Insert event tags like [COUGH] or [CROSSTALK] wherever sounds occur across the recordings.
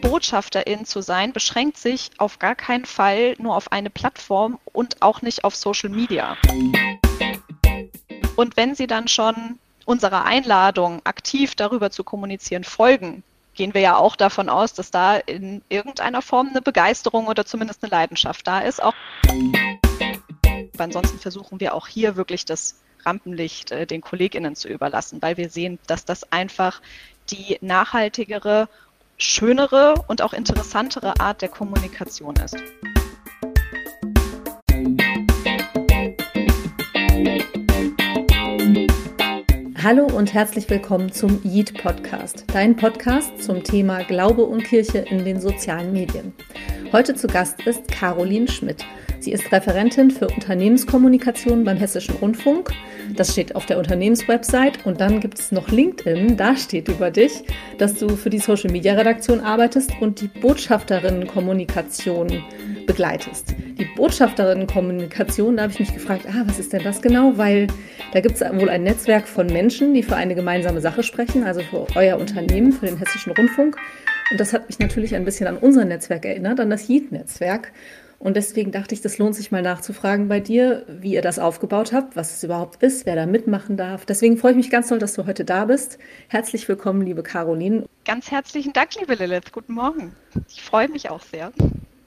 Botschafterin zu sein, beschränkt sich auf gar keinen Fall nur auf eine Plattform und auch nicht auf Social Media. Und wenn Sie dann schon unserer Einladung, aktiv darüber zu kommunizieren, folgen, gehen wir ja auch davon aus, dass da in irgendeiner Form eine Begeisterung oder zumindest eine Leidenschaft da ist. Auch ansonsten versuchen wir auch hier wirklich das Rampenlicht äh, den KollegInnen zu überlassen, weil wir sehen, dass das einfach die nachhaltigere, schönere und auch interessantere Art der Kommunikation ist. Hallo und herzlich willkommen zum Yeet Podcast, dein Podcast zum Thema Glaube und Kirche in den sozialen Medien. Heute zu Gast ist Caroline Schmidt. Sie ist Referentin für Unternehmenskommunikation beim Hessischen Rundfunk. Das steht auf der Unternehmenswebsite. Und dann gibt es noch LinkedIn. Da steht über dich, dass du für die Social Media Redaktion arbeitest und die Botschafterinnenkommunikation begleitest. Die Botschafterinnenkommunikation, da habe ich mich gefragt, ah, was ist denn das genau? Weil da gibt es wohl ein Netzwerk von Menschen, die für eine gemeinsame Sache sprechen, also für euer Unternehmen, für den Hessischen Rundfunk. Und das hat mich natürlich ein bisschen an unser Netzwerk erinnert, an das Yeet-Netzwerk. Und deswegen dachte ich, das lohnt sich mal nachzufragen bei dir, wie ihr das aufgebaut habt, was es überhaupt ist, wer da mitmachen darf. Deswegen freue ich mich ganz doll, dass du heute da bist. Herzlich willkommen, liebe Caroline. Ganz herzlichen Dank, liebe Lilith. Guten Morgen. Ich freue mich auch sehr.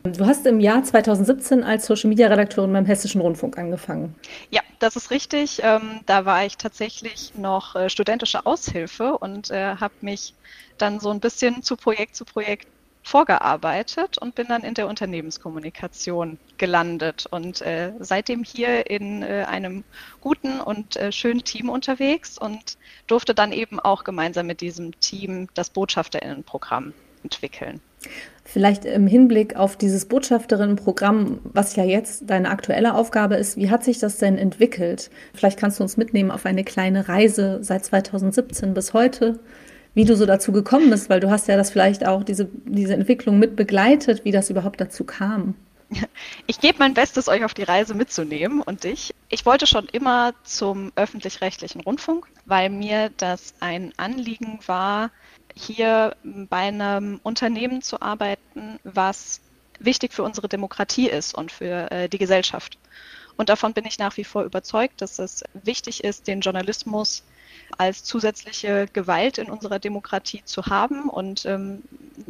Du hast im Jahr 2017 als Social Media Redakteurin beim Hessischen Rundfunk angefangen. Ja, das ist richtig. Ähm, da war ich tatsächlich noch äh, studentische Aushilfe und äh, habe mich dann so ein bisschen zu Projekt zu Projekt vorgearbeitet und bin dann in der Unternehmenskommunikation gelandet und äh, seitdem hier in äh, einem guten und äh, schönen Team unterwegs und durfte dann eben auch gemeinsam mit diesem Team das Botschafterinnenprogramm entwickeln. Vielleicht im Hinblick auf dieses Botschafterinnenprogramm, was ja jetzt deine aktuelle Aufgabe ist, wie hat sich das denn entwickelt? Vielleicht kannst du uns mitnehmen auf eine kleine Reise seit 2017 bis heute wie du so dazu gekommen bist, weil du hast ja das vielleicht auch diese, diese Entwicklung mit begleitet, wie das überhaupt dazu kam. Ich gebe mein Bestes, euch auf die Reise mitzunehmen und dich. Ich wollte schon immer zum öffentlich-rechtlichen Rundfunk, weil mir das ein Anliegen war, hier bei einem Unternehmen zu arbeiten, was wichtig für unsere Demokratie ist und für äh, die Gesellschaft. Und davon bin ich nach wie vor überzeugt, dass es wichtig ist, den Journalismus als zusätzliche Gewalt in unserer Demokratie zu haben und ähm,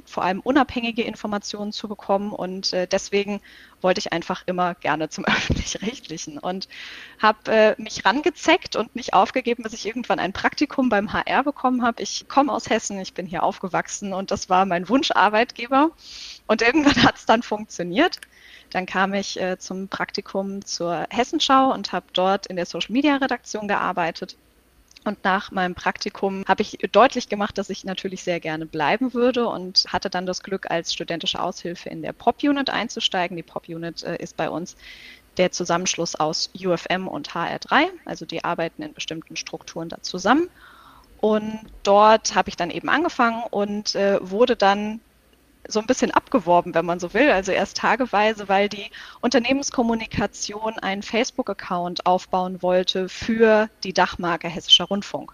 vor allem unabhängige Informationen zu bekommen. Und äh, deswegen wollte ich einfach immer gerne zum [LAUGHS] öffentlich-rechtlichen und habe äh, mich rangezeckt und nicht aufgegeben, bis ich irgendwann ein Praktikum beim HR bekommen habe. Ich komme aus Hessen, ich bin hier aufgewachsen und das war mein Wunscharbeitgeber. Und irgendwann [LAUGHS] hat es dann funktioniert. Dann kam ich äh, zum Praktikum zur Hessenschau und habe dort in der Social-Media-Redaktion gearbeitet und nach meinem Praktikum habe ich deutlich gemacht, dass ich natürlich sehr gerne bleiben würde und hatte dann das Glück, als studentische Aushilfe in der Pop-Unit einzusteigen. Die Pop-Unit äh, ist bei uns der Zusammenschluss aus UFM und HR3. Also die arbeiten in bestimmten Strukturen da zusammen. Und dort habe ich dann eben angefangen und äh, wurde dann so ein bisschen abgeworben, wenn man so will, also erst tageweise, weil die Unternehmenskommunikation einen Facebook-Account aufbauen wollte für die Dachmarke Hessischer Rundfunk,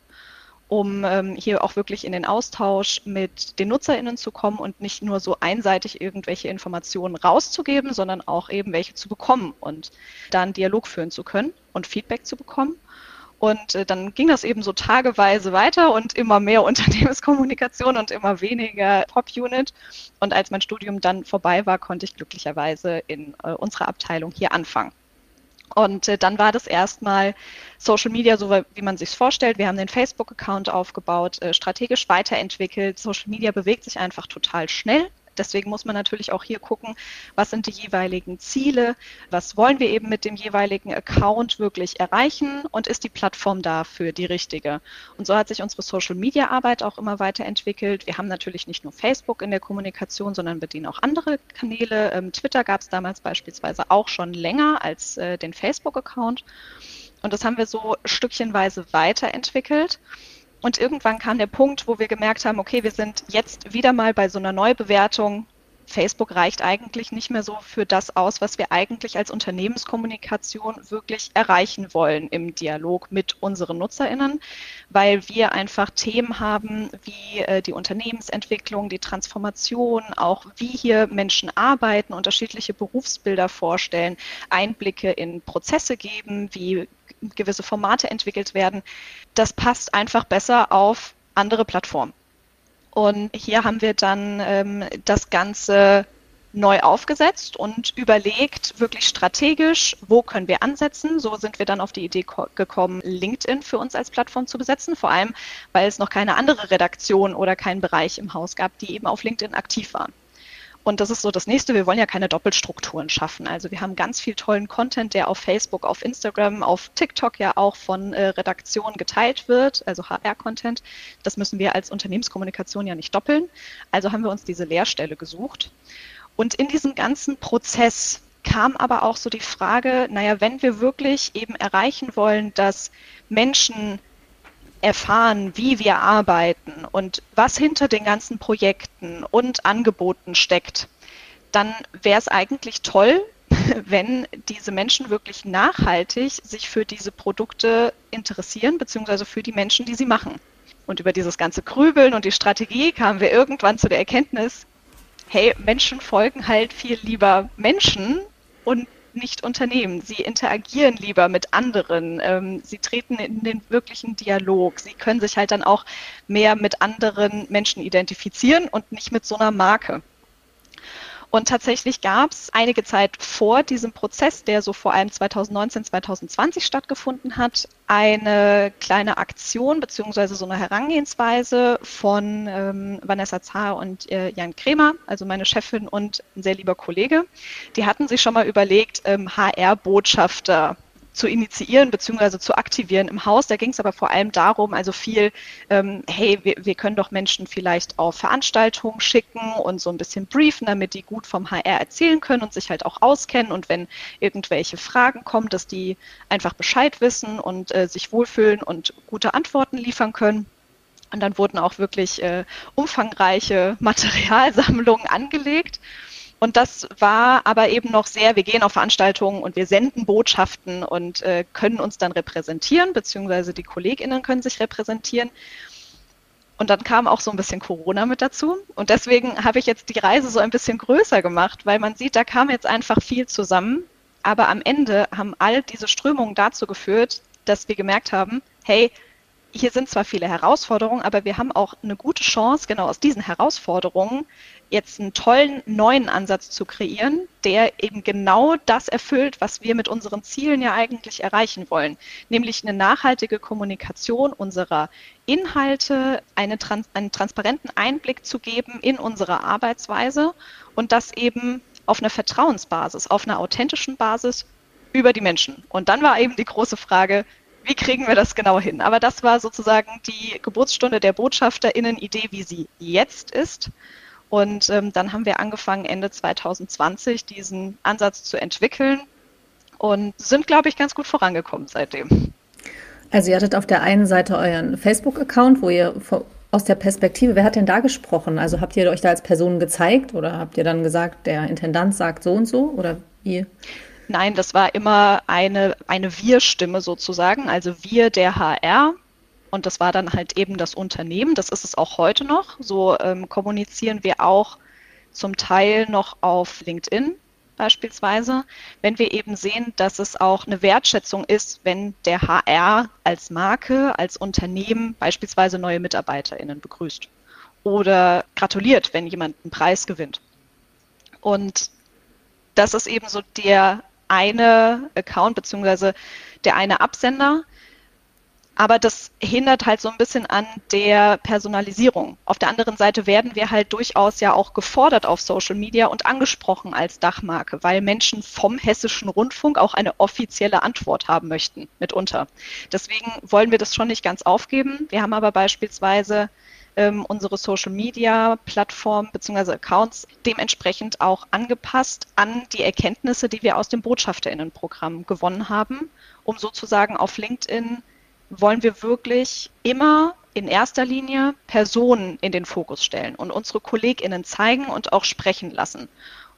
um ähm, hier auch wirklich in den Austausch mit den NutzerInnen zu kommen und nicht nur so einseitig irgendwelche Informationen rauszugeben, sondern auch eben welche zu bekommen und dann Dialog führen zu können und Feedback zu bekommen. Und äh, dann ging das eben so tageweise weiter und immer mehr [LAUGHS] Unternehmenskommunikation und immer weniger Pop-Unit. Und als mein Studium dann vorbei war, konnte ich glücklicherweise in äh, unserer Abteilung hier anfangen. Und äh, dann war das erstmal Social Media, so wie man sich vorstellt. Wir haben den Facebook-Account aufgebaut, äh, strategisch weiterentwickelt. Social Media bewegt sich einfach total schnell. Deswegen muss man natürlich auch hier gucken, was sind die jeweiligen Ziele, was wollen wir eben mit dem jeweiligen Account wirklich erreichen und ist die Plattform dafür die richtige. Und so hat sich unsere Social-Media-Arbeit auch immer weiterentwickelt. Wir haben natürlich nicht nur Facebook in der Kommunikation, sondern bedienen auch andere Kanäle. Ähm, Twitter gab es damals beispielsweise auch schon länger als äh, den Facebook-Account. Und das haben wir so stückchenweise weiterentwickelt. Und irgendwann kam der Punkt, wo wir gemerkt haben, okay, wir sind jetzt wieder mal bei so einer Neubewertung. Facebook reicht eigentlich nicht mehr so für das aus, was wir eigentlich als Unternehmenskommunikation wirklich erreichen wollen im Dialog mit unseren Nutzerinnen, weil wir einfach Themen haben wie äh, die Unternehmensentwicklung, die Transformation, auch wie hier Menschen arbeiten, unterschiedliche Berufsbilder vorstellen, Einblicke in Prozesse geben, wie gewisse Formate entwickelt werden. Das passt einfach besser auf andere Plattformen. Und hier haben wir dann ähm, das Ganze neu aufgesetzt und überlegt, wirklich strategisch, wo können wir ansetzen. So sind wir dann auf die Idee gekommen, LinkedIn für uns als Plattform zu besetzen, vor allem, weil es noch keine andere Redaktion oder keinen Bereich im Haus gab, die eben auf LinkedIn aktiv waren. Und das ist so das nächste. Wir wollen ja keine Doppelstrukturen schaffen. Also wir haben ganz viel tollen Content, der auf Facebook, auf Instagram, auf TikTok ja auch von äh, Redaktionen geteilt wird, also HR-Content. Das müssen wir als Unternehmenskommunikation ja nicht doppeln. Also haben wir uns diese Leerstelle gesucht. Und in diesem ganzen Prozess kam aber auch so die Frage, naja, wenn wir wirklich eben erreichen wollen, dass Menschen erfahren, wie wir arbeiten und was hinter den ganzen Projekten und Angeboten steckt, dann wäre es eigentlich toll, [LAUGHS] wenn diese Menschen wirklich nachhaltig sich für diese Produkte interessieren, beziehungsweise für die Menschen, die sie machen. Und über dieses ganze Grübeln und die Strategie kamen wir irgendwann zu der Erkenntnis, hey, Menschen folgen halt viel lieber Menschen und nicht Unternehmen. Sie interagieren lieber mit anderen. Ähm, sie treten in den wirklichen Dialog. Sie können sich halt dann auch mehr mit anderen Menschen identifizieren und nicht mit so einer Marke. Und tatsächlich gab es einige Zeit vor diesem Prozess, der so vor allem 2019, 2020 stattgefunden hat, eine kleine Aktion beziehungsweise so eine Herangehensweise von ähm, Vanessa Zahr und äh, Jan Kremer, also meine Chefin und ein sehr lieber Kollege. Die hatten sich schon mal überlegt, ähm, HR-Botschafter zu initiieren bzw. zu aktivieren im Haus. Da ging es aber vor allem darum, also viel, ähm, hey, wir, wir können doch Menschen vielleicht auf Veranstaltungen schicken und so ein bisschen briefen, damit die gut vom HR erzählen können und sich halt auch auskennen und wenn irgendwelche Fragen kommen, dass die einfach Bescheid wissen und äh, sich wohlfühlen und gute Antworten liefern können. Und dann wurden auch wirklich äh, umfangreiche [LAUGHS] Materialsammlungen angelegt. Und das war aber eben noch sehr, wir gehen auf Veranstaltungen und wir senden Botschaften und äh, können uns dann repräsentieren, beziehungsweise die KollegInnen können sich repräsentieren. Und dann kam auch so ein bisschen Corona mit dazu. Und deswegen habe ich jetzt die Reise so ein bisschen größer gemacht, weil man sieht, da kam jetzt einfach viel zusammen. Aber am Ende haben all diese Strömungen dazu geführt, dass wir gemerkt haben, hey, hier sind zwar viele Herausforderungen, aber wir haben auch eine gute Chance, genau aus diesen Herausforderungen jetzt einen tollen neuen Ansatz zu kreieren, der eben genau das erfüllt, was wir mit unseren Zielen ja eigentlich erreichen wollen, nämlich eine nachhaltige Kommunikation unserer Inhalte, eine, einen transparenten Einblick zu geben in unsere Arbeitsweise und das eben auf einer Vertrauensbasis, auf einer authentischen Basis über die Menschen. Und dann war eben die große Frage, wie kriegen wir das genau hin? Aber das war sozusagen die Geburtsstunde der BotschafterInnen-Idee, wie sie jetzt ist. Und ähm, dann haben wir angefangen, Ende 2020 diesen Ansatz zu entwickeln und sind, glaube ich, ganz gut vorangekommen seitdem. Also ihr hattet auf der einen Seite euren Facebook-Account, wo ihr aus der Perspektive, wer hat denn da gesprochen? Also habt ihr euch da als Person gezeigt oder habt ihr dann gesagt, der Intendant sagt so und so oder wie? Nein, das war immer eine, eine Wir-Stimme sozusagen, also wir der HR. Und das war dann halt eben das Unternehmen. Das ist es auch heute noch. So ähm, kommunizieren wir auch zum Teil noch auf LinkedIn beispielsweise, wenn wir eben sehen, dass es auch eine Wertschätzung ist, wenn der HR als Marke, als Unternehmen beispielsweise neue MitarbeiterInnen begrüßt oder gratuliert, wenn jemand einen Preis gewinnt. Und das ist eben so der eine Account beziehungsweise der eine Absender. Aber das hindert halt so ein bisschen an der Personalisierung. Auf der anderen Seite werden wir halt durchaus ja auch gefordert auf Social Media und angesprochen als Dachmarke, weil Menschen vom hessischen Rundfunk auch eine offizielle Antwort haben möchten, mitunter. Deswegen wollen wir das schon nicht ganz aufgeben. Wir haben aber beispielsweise ähm, unsere Social Media Plattform bzw. Accounts dementsprechend auch angepasst an die Erkenntnisse, die wir aus dem Botschafterinnenprogramm gewonnen haben, um sozusagen auf LinkedIn wollen wir wirklich immer in erster Linie Personen in den Fokus stellen und unsere KollegInnen zeigen und auch sprechen lassen.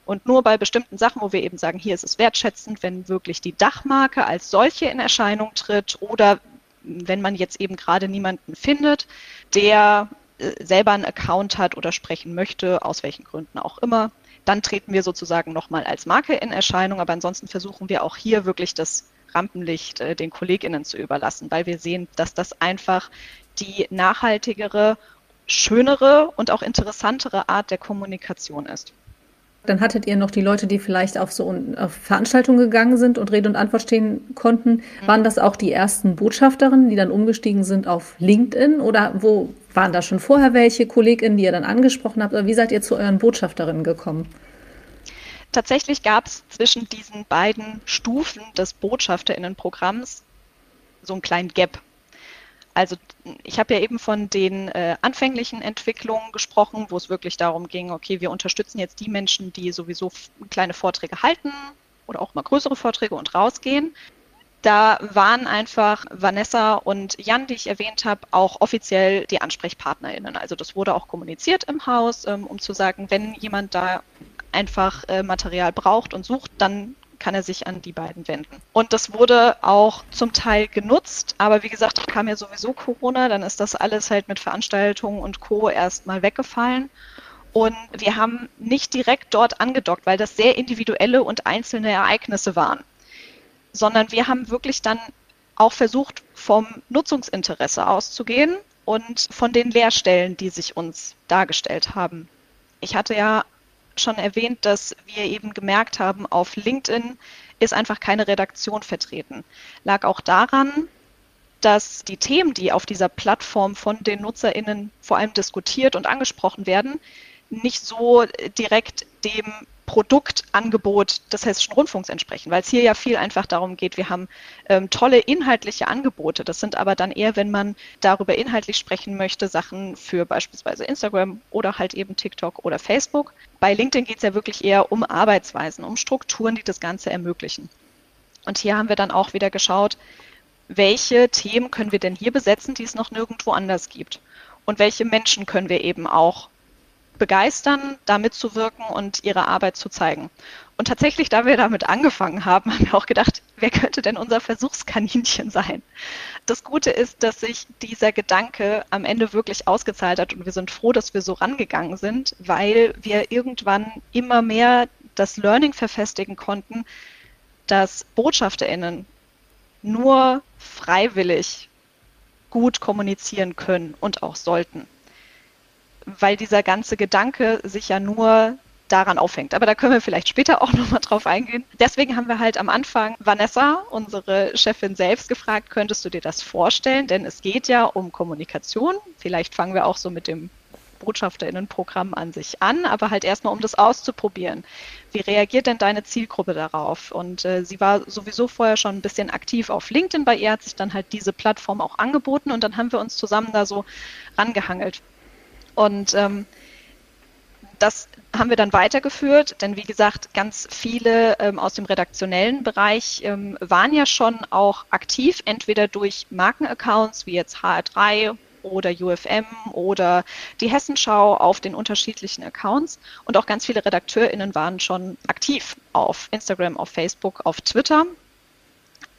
Und nur bei bestimmten Sachen, wo wir eben sagen, hier ist es wertschätzend, wenn wirklich die Dachmarke als solche in Erscheinung tritt oder wenn man jetzt eben gerade niemanden findet, der äh, selber einen Account hat oder sprechen möchte, aus welchen Gründen auch immer, dann treten wir sozusagen nochmal als Marke in Erscheinung. Aber ansonsten versuchen wir auch hier wirklich das Rampenlicht äh, den KollegInnen zu überlassen, weil wir sehen, dass das einfach die nachhaltigere, schönere und auch interessantere Art der Kommunikation ist. Dann hattet ihr noch die Leute, die vielleicht auf so auf Veranstaltungen gegangen sind und Rede und Antwort stehen konnten. Mhm. Waren das auch die ersten Botschafterinnen, die dann umgestiegen sind auf LinkedIn? Oder wo waren da schon vorher welche KollegInnen, die ihr dann angesprochen habt? Oder wie seid ihr zu euren Botschafterinnen gekommen? Tatsächlich gab es zwischen diesen beiden Stufen des Botschafterinnenprogramms so einen kleinen Gap. Also ich habe ja eben von den äh, anfänglichen Entwicklungen gesprochen, wo es wirklich darum ging, okay, wir unterstützen jetzt die Menschen, die sowieso kleine Vorträge halten oder auch mal größere Vorträge und rausgehen. Da waren einfach Vanessa und Jan, die ich erwähnt habe, auch offiziell die AnsprechpartnerInnen. Also das wurde auch kommuniziert im Haus, ähm, um zu sagen, wenn jemand da einfach äh, Material braucht und sucht, dann kann er sich an die beiden wenden. Und das wurde auch zum Teil genutzt, aber wie gesagt, kam ja sowieso Corona, dann ist das alles halt mit Veranstaltungen und Co. erstmal weggefallen. Und wir haben nicht direkt dort angedockt, weil das sehr individuelle und einzelne Ereignisse waren, sondern wir haben wirklich dann auch versucht, vom Nutzungsinteresse auszugehen und von den Leerstellen, die sich uns dargestellt haben. Ich hatte ja schon erwähnt, dass wir eben gemerkt haben, auf LinkedIn ist einfach keine Redaktion vertreten. Lag auch daran, dass die Themen, die auf dieser Plattform von den NutzerInnen vor allem diskutiert und angesprochen werden, nicht so direkt dem Produktangebot des Hessischen Rundfunks entsprechen, weil es hier ja viel einfach darum geht, wir haben ähm, tolle inhaltliche Angebote. Das sind aber dann eher, wenn man darüber inhaltlich sprechen möchte, Sachen für beispielsweise Instagram oder halt eben TikTok oder Facebook. Bei LinkedIn geht es ja wirklich eher um Arbeitsweisen, um Strukturen, die das Ganze ermöglichen. Und hier haben wir dann auch wieder geschaut, welche Themen können wir denn hier besetzen, die es noch nirgendwo anders gibt? Und welche Menschen können wir eben auch begeistern, da mitzuwirken und ihre Arbeit zu zeigen. Und tatsächlich, da wir damit angefangen haben, [LAUGHS] haben wir auch gedacht, wer könnte denn unser Versuchskaninchen sein? Das Gute ist, dass sich dieser Gedanke am Ende wirklich ausgezahlt hat und wir sind froh, dass wir so rangegangen sind, weil wir irgendwann immer mehr das Learning verfestigen konnten, dass BotschafterInnen nur freiwillig gut kommunizieren können und auch sollten weil dieser ganze Gedanke sich ja nur daran aufhängt. Aber da können wir vielleicht später auch nochmal drauf eingehen. Deswegen haben wir halt am Anfang Vanessa, unsere Chefin selbst, gefragt, könntest du dir das vorstellen? Denn es geht ja um Kommunikation. Vielleicht fangen wir auch so mit dem Botschafterinnenprogramm an sich an, aber halt erstmal, um das auszuprobieren. Wie reagiert denn deine Zielgruppe darauf? Und äh, sie war sowieso vorher schon ein bisschen aktiv auf LinkedIn. Bei ihr hat sich dann halt diese Plattform auch angeboten und dann haben wir uns zusammen da so rangehangelt. Und ähm, das haben wir dann weitergeführt, denn wie gesagt, ganz viele ähm, aus dem redaktionellen Bereich ähm, waren ja schon auch aktiv, entweder durch Markenaccounts wie jetzt HR3 oder UFM oder die Hessenschau auf den unterschiedlichen Accounts. Und auch ganz viele RedakteurInnen waren schon aktiv auf Instagram, auf Facebook, auf Twitter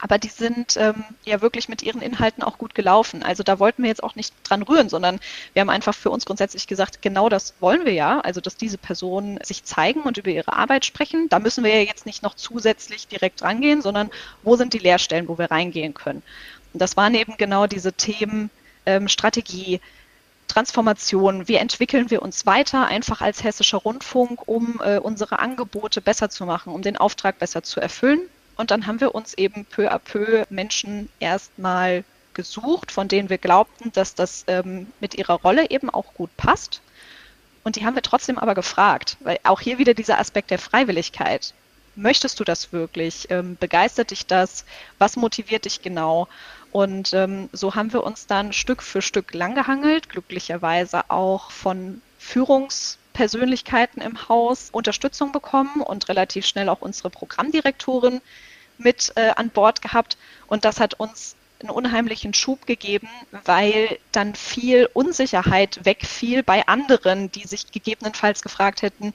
aber die sind ähm, ja wirklich mit ihren Inhalten auch gut gelaufen. Also da wollten wir jetzt auch nicht dran rühren, sondern wir haben einfach für uns grundsätzlich gesagt, genau das wollen wir ja. Also dass diese Personen sich zeigen und über ihre Arbeit sprechen. Da müssen wir ja jetzt nicht noch zusätzlich direkt rangehen, sondern wo sind die Leerstellen, wo wir reingehen können. Und das waren eben genau diese Themen ähm, Strategie, Transformation, wie entwickeln wir uns weiter einfach als hessischer Rundfunk, um äh, unsere Angebote besser zu machen, um den Auftrag besser zu erfüllen. Und dann haben wir uns eben peu à peu Menschen erstmal gesucht, von denen wir glaubten, dass das ähm, mit ihrer Rolle eben auch gut passt. Und die haben wir trotzdem aber gefragt, weil auch hier wieder dieser Aspekt der Freiwilligkeit. Möchtest du das wirklich? Ähm, begeistert dich das? Was motiviert dich genau? Und ähm, so haben wir uns dann Stück für Stück langgehangelt, glücklicherweise auch von Führungspersönlichkeiten im Haus Unterstützung bekommen und relativ schnell auch unsere Programmdirektorin mit äh, an Bord gehabt. Und das hat uns einen unheimlichen Schub gegeben, weil dann viel Unsicherheit wegfiel bei anderen, die sich gegebenenfalls gefragt hätten,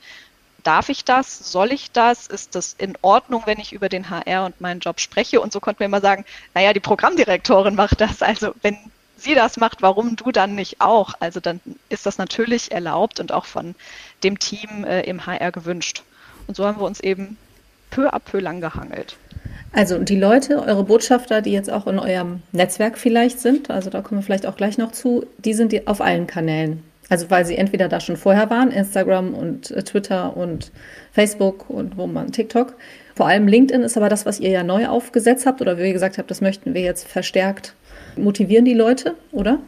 darf ich das? Soll ich das? Ist das in Ordnung, wenn ich über den HR und meinen Job spreche? Und so konnten wir immer sagen, naja, die Programmdirektorin macht das. Also wenn sie das macht, warum du dann nicht auch? Also dann ist das natürlich erlaubt und auch von dem Team äh, im HR gewünscht. Und so haben wir uns eben peu à peu lang gehangelt. Also die Leute, eure Botschafter, die jetzt auch in eurem Netzwerk vielleicht sind, also da kommen wir vielleicht auch gleich noch zu, die sind auf allen Kanälen also weil sie entweder da schon vorher waren, Instagram und äh, Twitter und Facebook und wo man TikTok. Vor allem LinkedIn ist aber das, was ihr ja neu aufgesetzt habt oder wie ihr gesagt habt, das möchten wir jetzt verstärkt motivieren die Leute, oder?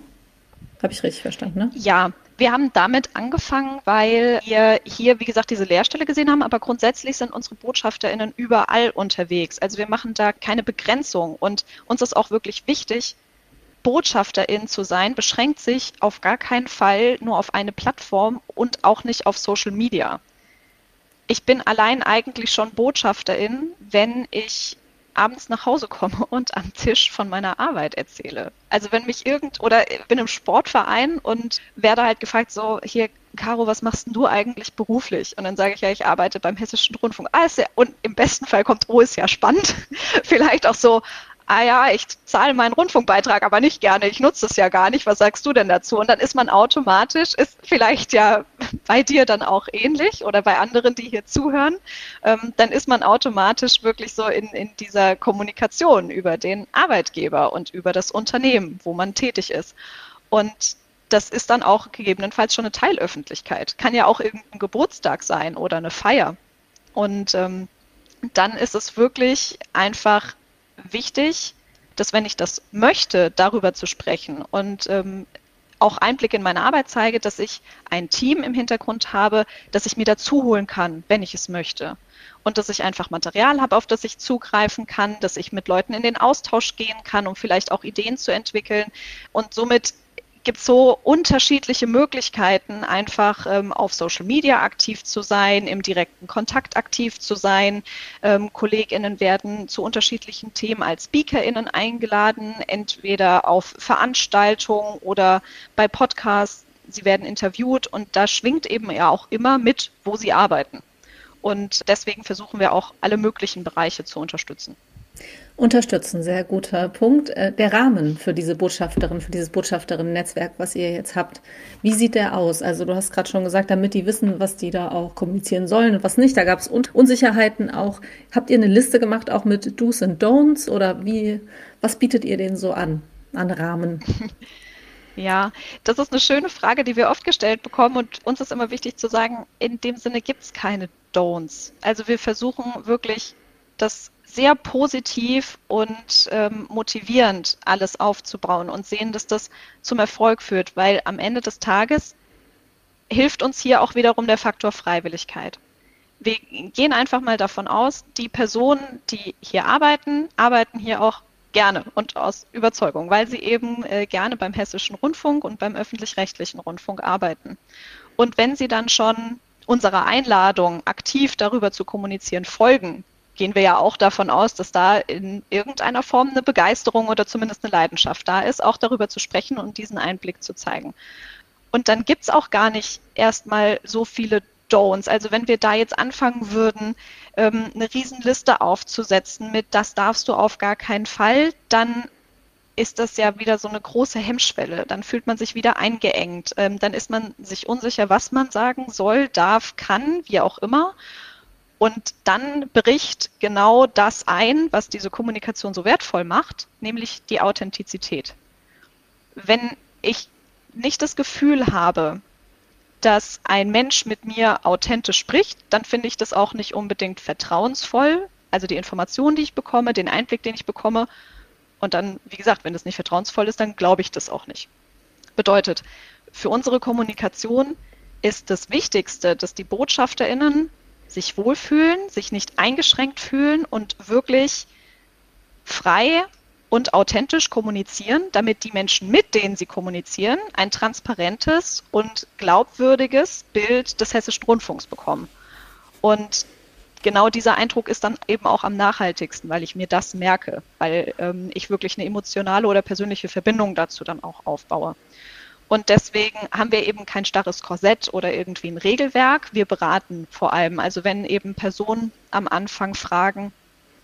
Habe ich richtig verstanden, ne? Ja, wir haben damit angefangen, weil wir hier, wie gesagt, diese Lehrstelle gesehen haben, aber grundsätzlich sind unsere BotschafterInnen überall unterwegs. Also wir machen da keine Begrenzung und uns ist auch wirklich wichtig, Botschafterin zu sein, beschränkt sich auf gar keinen Fall nur auf eine Plattform und auch nicht auf Social Media. Ich bin allein eigentlich schon Botschafterin, wenn ich abends nach Hause komme und am Tisch von meiner Arbeit erzähle. Also wenn mich irgend oder bin im Sportverein und werde halt gefragt, so hier Caro, was machst du eigentlich beruflich? Und dann sage ich ja, ich arbeite beim Hessischen Rundfunk. Ah, ja, und im besten Fall kommt, oh, ist ja spannend. [LAUGHS] Vielleicht auch so, ah ja, ich zahle meinen Rundfunkbeitrag aber nicht gerne, ich nutze es ja gar nicht, was sagst du denn dazu? Und dann ist man automatisch, ist vielleicht ja bei dir dann auch ähnlich oder bei anderen, die hier zuhören, ähm, dann ist man automatisch wirklich so in, in dieser Kommunikation über den Arbeitgeber und über das Unternehmen, wo man tätig ist. Und das ist dann auch gegebenenfalls schon eine Teilöffentlichkeit. Kann ja auch irgendein Geburtstag sein oder eine Feier. Und ähm, dann ist es wirklich einfach wichtig, dass wenn ich das möchte, darüber zu sprechen und ähm, auch Einblick in meine Arbeit zeige, dass ich ein Team im Hintergrund habe, das ich mir dazu holen kann, wenn ich es möchte. Und dass ich einfach Material habe, auf das ich zugreifen kann, dass ich mit Leuten in den Austausch gehen kann, um vielleicht auch Ideen zu entwickeln und somit gibt so unterschiedliche Möglichkeiten, einfach ähm, auf Social Media aktiv zu sein, im direkten Kontakt aktiv zu sein. Ähm, KollegInnen werden zu unterschiedlichen Themen als SpeakerInnen eingeladen, entweder auf Veranstaltungen oder bei Podcasts. Sie werden interviewt und da schwingt eben ja auch immer mit, wo sie arbeiten. Und deswegen versuchen wir auch alle möglichen Bereiche zu unterstützen. Unterstützen, sehr guter Punkt. Äh, der Rahmen für diese Botschafterin, für dieses Botschafterinnen-Netzwerk, was ihr jetzt habt, wie sieht der aus? Also du hast gerade schon gesagt, damit die wissen, was die da auch kommunizieren sollen und was nicht. Da gab es Unsicherheiten auch. Habt ihr eine Liste gemacht, auch mit Do's und Don'ts oder wie, was bietet ihr denen so an, an Rahmen? [LAUGHS] Ja, das ist eine schöne Frage, die wir oft gestellt bekommen und uns ist immer wichtig zu sagen, in dem Sinne gibt es keine Don'ts. Also wir versuchen wirklich das sehr positiv und ähm, motivierend alles aufzubauen und sehen, dass das zum Erfolg führt, weil am Ende des Tages hilft uns hier auch wiederum der Faktor Freiwilligkeit. Wir gehen einfach mal davon aus, die Personen, die hier arbeiten, arbeiten hier auch gerne und aus Überzeugung, weil sie eben äh, gerne beim hessischen Rundfunk und beim öffentlich-rechtlichen Rundfunk arbeiten. Und wenn sie dann schon unserer Einladung aktiv darüber zu kommunizieren folgen, gehen wir ja auch davon aus, dass da in irgendeiner Form eine Begeisterung oder zumindest eine Leidenschaft da ist, auch darüber zu sprechen und diesen Einblick zu zeigen. Und dann gibt es auch gar nicht erstmal so viele Don'ts. Also wenn wir da jetzt anfangen würden, ähm, eine Riesenliste aufzusetzen mit das darfst du auf gar keinen Fall, dann ist das ja wieder so eine große Hemmschwelle. Dann fühlt man sich wieder eingeengt. Ähm, dann ist man sich unsicher, was man sagen soll, darf, kann, wie auch immer. Und dann bricht genau das ein, was diese Kommunikation so wertvoll macht, nämlich die Authentizität. Wenn ich nicht das Gefühl habe, dass ein Mensch mit mir authentisch spricht, dann finde ich das auch nicht unbedingt vertrauensvoll. Also die Informationen, die ich bekomme, den Einblick, den ich bekomme. Und dann, wie gesagt, wenn das nicht vertrauensvoll ist, dann glaube ich das auch nicht. Bedeutet, für unsere Kommunikation ist das Wichtigste, dass die Botschafterinnen sich wohlfühlen, sich nicht eingeschränkt fühlen und wirklich frei und authentisch kommunizieren, damit die Menschen, mit denen sie kommunizieren, ein transparentes und glaubwürdiges Bild des Hessischen Rundfunks bekommen. Und genau dieser Eindruck ist dann eben auch am nachhaltigsten, weil ich mir das merke, weil ähm, ich wirklich eine emotionale oder persönliche Verbindung dazu dann auch aufbaue. Und deswegen haben wir eben kein starres Korsett oder irgendwie ein Regelwerk. Wir beraten vor allem. Also wenn eben Personen am Anfang fragen,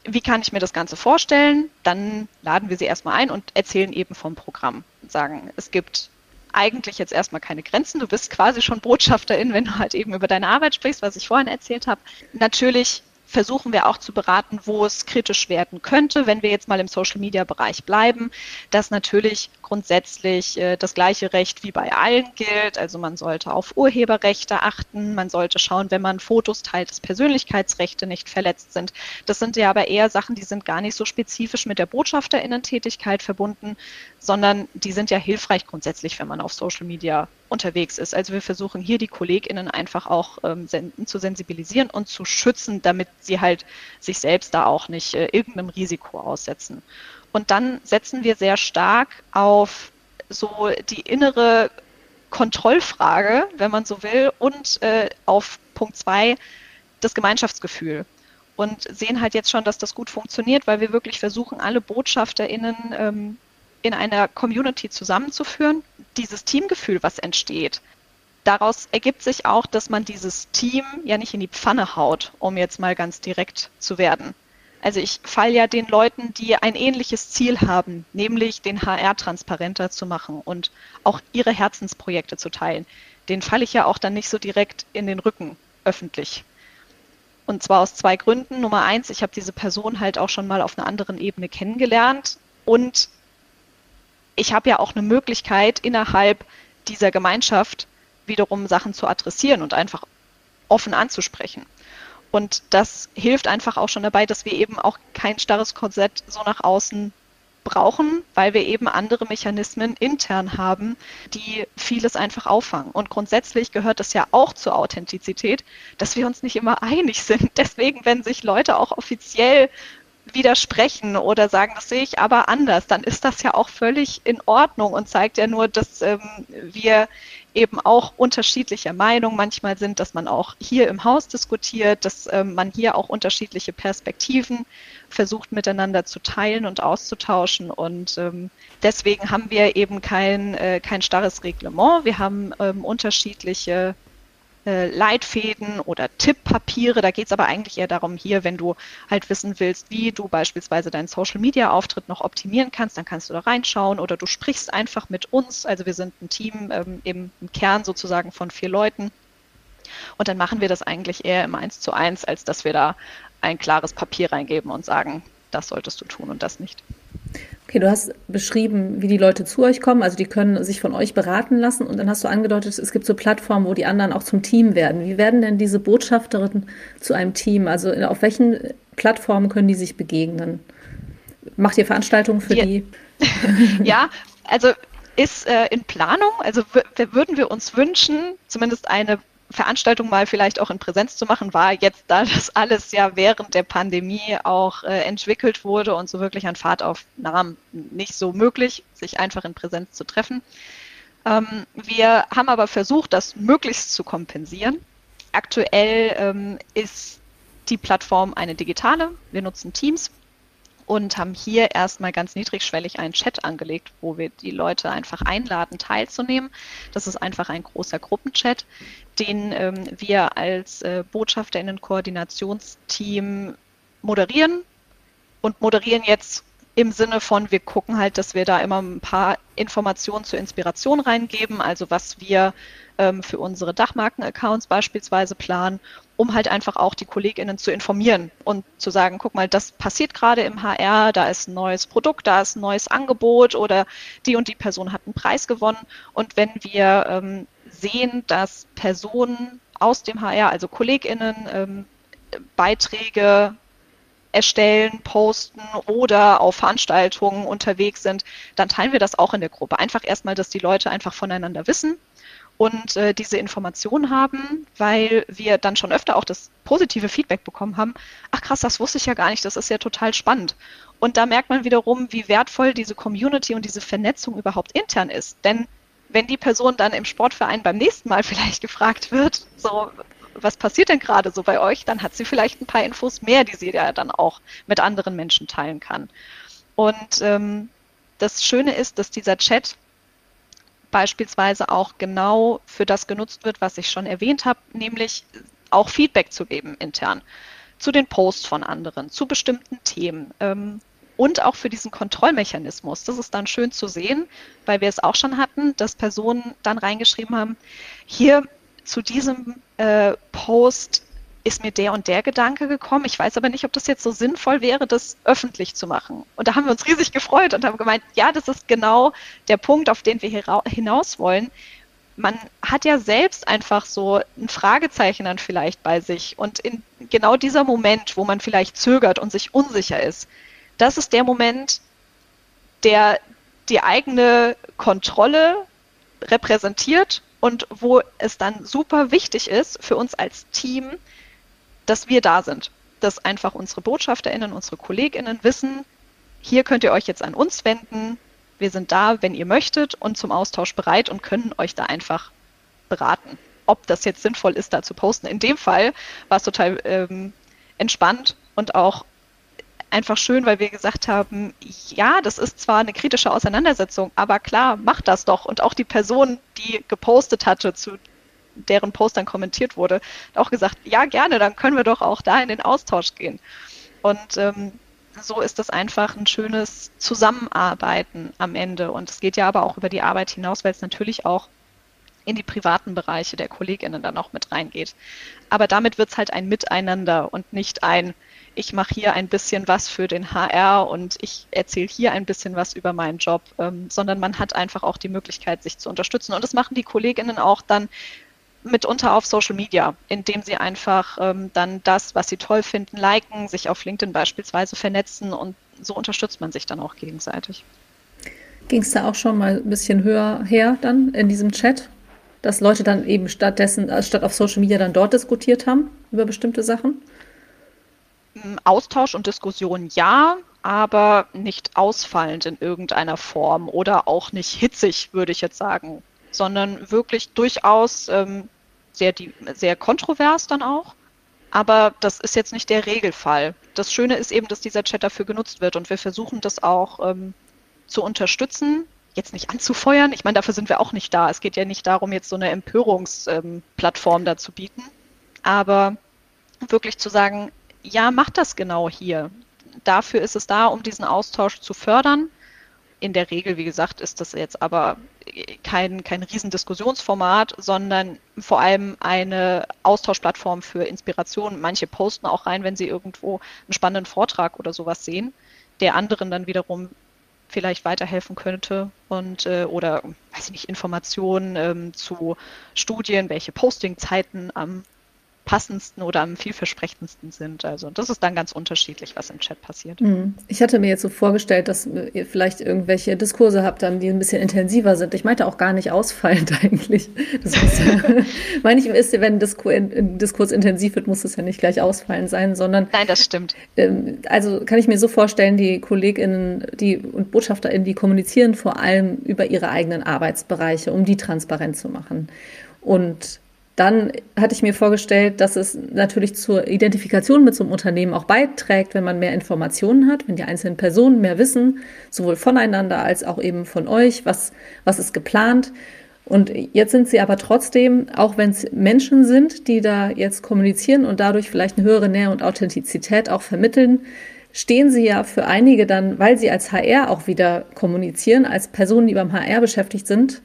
wie kann ich mir das Ganze vorstellen, dann laden wir sie erstmal ein und erzählen eben vom Programm und sagen, es gibt eigentlich jetzt erstmal keine Grenzen. Du bist quasi schon Botschafterin, wenn du halt eben über deine Arbeit sprichst, was ich vorhin erzählt habe. Natürlich versuchen wir auch zu beraten, wo es kritisch werden könnte, wenn wir jetzt mal im Social-Media-Bereich bleiben, dass natürlich grundsätzlich äh, das gleiche Recht wie bei allen gilt. Also man sollte auf Urheberrechte achten, man sollte schauen, wenn man Fotos teilt, dass Persönlichkeitsrechte nicht verletzt sind. Das sind ja aber eher Sachen, die sind gar nicht so spezifisch mit der Botschafterinnentätigkeit verbunden, sondern die sind ja hilfreich grundsätzlich, wenn man auf Social Media unterwegs ist. Also wir versuchen hier die KollegInnen einfach auch ähm, zu sensibilisieren und zu schützen, damit sie halt sich selbst da auch nicht äh, irgendeinem Risiko aussetzen. Und dann setzen wir sehr stark auf so die innere Kontrollfrage, wenn man so will, und äh, auf Punkt zwei das Gemeinschaftsgefühl. Und sehen halt jetzt schon, dass das gut funktioniert, weil wir wirklich versuchen, alle BotschafterInnen ähm, in einer Community zusammenzuführen. Dieses Teamgefühl, was entsteht, daraus ergibt sich auch, dass man dieses Team ja nicht in die Pfanne haut, um jetzt mal ganz direkt zu werden. Also ich falle ja den Leuten, die ein ähnliches Ziel haben, nämlich den HR transparenter zu machen und auch ihre Herzensprojekte zu teilen, den falle ich ja auch dann nicht so direkt in den Rücken öffentlich. Und zwar aus zwei Gründen. Nummer eins, ich habe diese Person halt auch schon mal auf einer anderen Ebene kennengelernt und ich habe ja auch eine Möglichkeit innerhalb dieser Gemeinschaft wiederum Sachen zu adressieren und einfach offen anzusprechen. Und das hilft einfach auch schon dabei, dass wir eben auch kein starres Korsett so nach außen brauchen, weil wir eben andere Mechanismen intern haben, die vieles einfach auffangen. Und grundsätzlich gehört es ja auch zur Authentizität, dass wir uns nicht immer einig sind. [LAUGHS] Deswegen, wenn sich Leute auch offiziell widersprechen oder sagen, das sehe ich aber anders, dann ist das ja auch völlig in Ordnung und zeigt ja nur, dass ähm, wir eben auch unterschiedlicher Meinung manchmal sind, dass man auch hier im Haus diskutiert, dass ähm, man hier auch unterschiedliche Perspektiven versucht miteinander zu teilen und auszutauschen. Und ähm, deswegen haben wir eben kein, äh, kein starres Reglement. Wir haben ähm, unterschiedliche äh, Leitfäden oder Tipppapiere. Da geht es aber eigentlich eher darum, hier, wenn du halt wissen willst, wie du beispielsweise deinen Social-Media-Auftritt noch optimieren kannst, dann kannst du da reinschauen oder du sprichst einfach mit uns. Also wir sind ein Team ähm, im, im Kern sozusagen von vier Leuten. Und dann machen wir das eigentlich eher im Eins zu eins, als dass wir da ein klares Papier reingeben und sagen, das solltest du tun und das nicht. Okay, du hast beschrieben, wie die Leute zu euch kommen, also die können sich von euch beraten lassen und dann hast du angedeutet, es gibt so Plattformen, wo die anderen auch zum Team werden. Wie werden denn diese Botschafterinnen zu einem Team? Also auf welchen Plattformen können die sich begegnen? Macht ihr Veranstaltungen für ja. die? [LAUGHS] ja, also ist äh, in Planung. Also würden wir uns wünschen, zumindest eine Veranstaltung mal vielleicht auch in Präsenz zu machen, war jetzt, da das alles ja während der Pandemie auch äh, entwickelt wurde und so wirklich an Fahrt aufnahm, nicht so möglich, sich einfach in Präsenz zu treffen. Ähm, wir haben aber versucht, das möglichst zu kompensieren. Aktuell ähm, ist die Plattform eine digitale. Wir nutzen Teams und haben hier erstmal ganz niedrigschwellig einen Chat angelegt, wo wir die Leute einfach einladen, teilzunehmen. Das ist einfach ein großer Gruppenchat, den ähm, wir als äh, Botschafterinnen-Koordinationsteam moderieren und moderieren jetzt im Sinne von, wir gucken halt, dass wir da immer ein paar Informationen zur Inspiration reingeben, also was wir ähm, für unsere Dachmarken-Accounts beispielsweise planen, um halt einfach auch die KollegInnen zu informieren und zu sagen, guck mal, das passiert gerade im HR, da ist ein neues Produkt, da ist ein neues Angebot oder die und die Person hat einen Preis gewonnen. Und wenn wir ähm, sehen, dass Personen aus dem HR, also KollegInnen, ähm, Beiträge erstellen, posten oder auf Veranstaltungen unterwegs sind, dann teilen wir das auch in der Gruppe. Einfach erstmal, dass die Leute einfach voneinander wissen und äh, diese Informationen haben, weil wir dann schon öfter auch das positive Feedback bekommen haben. Ach krass, das wusste ich ja gar nicht, das ist ja total spannend. Und da merkt man wiederum, wie wertvoll diese Community und diese Vernetzung überhaupt intern ist. Denn wenn die Person dann im Sportverein beim nächsten Mal [LAUGHS] vielleicht gefragt wird, so, was passiert denn gerade so bei euch, dann hat sie vielleicht ein paar Infos mehr, die sie ja dann auch mit anderen Menschen teilen kann. Und ähm, das Schöne ist, dass dieser Chat beispielsweise auch genau für das genutzt wird, was ich schon erwähnt habe, nämlich auch Feedback zu geben intern zu den Posts von anderen, zu bestimmten Themen. Ähm, und auch für diesen Kontrollmechanismus. Das ist dann schön zu sehen, weil wir es auch schon hatten, dass Personen dann reingeschrieben haben, hier zu diesem äh, Post ist mir der und der Gedanke gekommen. Ich weiß aber nicht, ob das jetzt so sinnvoll wäre, das öffentlich zu machen. Und da haben wir uns riesig gefreut und haben gemeint, ja, das ist genau der Punkt, auf den wir hinaus wollen. Man hat ja selbst einfach so ein Fragezeichen dann vielleicht bei sich. Und in genau dieser Moment, wo man vielleicht zögert und sich unsicher ist, das ist der Moment, der die eigene Kontrolle repräsentiert und wo es dann super wichtig ist für uns als Team, dass wir da sind. Dass einfach unsere BotschafterInnen, unsere KollegInnen wissen, hier könnt ihr euch jetzt an uns wenden. Wir sind da, wenn ihr möchtet und zum Austausch bereit und können euch da einfach beraten. Ob das jetzt sinnvoll ist, da zu posten. In dem Fall war es total ähm, entspannt und auch einfach schön, weil wir gesagt haben, ja, das ist zwar eine kritische Auseinandersetzung, aber klar, macht das doch. Und auch die Person, die gepostet hatte, zu deren Post dann kommentiert wurde, hat auch gesagt, ja, gerne, dann können wir doch auch da in den Austausch gehen. Und ähm, so ist das einfach ein schönes Zusammenarbeiten am Ende. Und es geht ja aber auch über die Arbeit hinaus, weil es natürlich auch in die privaten Bereiche der KollegInnen dann auch mit reingeht. Aber damit wird es halt ein Miteinander und nicht ein, ich mache hier ein bisschen was für den HR und ich erzähle hier ein bisschen was über meinen Job, ähm, sondern man hat einfach auch die Möglichkeit, sich zu unterstützen. Und das machen die Kolleginnen auch dann mitunter auf Social Media, indem sie einfach ähm, dann das, was sie toll finden, liken, sich auf LinkedIn beispielsweise vernetzen und so unterstützt man sich dann auch gegenseitig. Ging es da auch schon mal ein bisschen höher her dann in diesem Chat, dass Leute dann eben stattdessen, äh, statt auf Social Media dann dort diskutiert haben über bestimmte Sachen? Austausch und Diskussion ja, aber nicht ausfallend in irgendeiner Form oder auch nicht hitzig, würde ich jetzt sagen, sondern wirklich durchaus ähm, sehr, sehr kontrovers dann auch. Aber das ist jetzt nicht der Regelfall. Das Schöne ist eben, dass dieser Chat dafür genutzt wird und wir versuchen das auch ähm, zu unterstützen, jetzt nicht anzufeuern. Ich meine, dafür sind wir auch nicht da. Es geht ja nicht darum, jetzt so eine Empörungsplattform ähm, da zu bieten. Aber wirklich zu sagen, ja, macht das genau hier. Dafür ist es da, um diesen Austausch zu fördern. In der Regel, wie gesagt, ist das jetzt aber kein, kein Riesendiskussionsformat, sondern vor allem eine Austauschplattform für Inspiration. Manche posten auch rein, wenn sie irgendwo einen spannenden Vortrag oder sowas sehen, der anderen dann wiederum vielleicht weiterhelfen könnte und äh, oder weiß ich nicht Informationen ähm, zu Studien, welche Postingzeiten am passendsten oder am vielversprechendsten sind. Also das ist dann ganz unterschiedlich, was im Chat passiert. Hm. Ich hatte mir jetzt so vorgestellt, dass ihr vielleicht irgendwelche Diskurse habt, dann, die ein bisschen intensiver sind. Ich meinte auch gar nicht ausfallend [LAUGHS] eigentlich. Das ist, [LAUGHS] meine ich, ist, wenn ein Diskurs intensiv wird, muss es ja nicht gleich ausfallend sein, sondern. Nein, das stimmt. Ähm, also kann ich mir so vorstellen, die KollegInnen die, und BotschafterInnen, die kommunizieren vor allem über ihre eigenen Arbeitsbereiche, um die transparent zu machen. Und dann hatte ich mir vorgestellt, dass es natürlich zur Identifikation mit so einem Unternehmen auch beiträgt, wenn man mehr Informationen hat, wenn die einzelnen Personen mehr wissen, sowohl voneinander als auch eben von euch, was, was ist geplant. Und jetzt sind sie aber trotzdem, auch wenn es Menschen sind, die da jetzt kommunizieren und dadurch vielleicht eine höhere Nähe und Authentizität auch vermitteln, stehen sie ja für einige dann, weil sie als HR auch wieder kommunizieren, als Personen, die beim HR beschäftigt sind,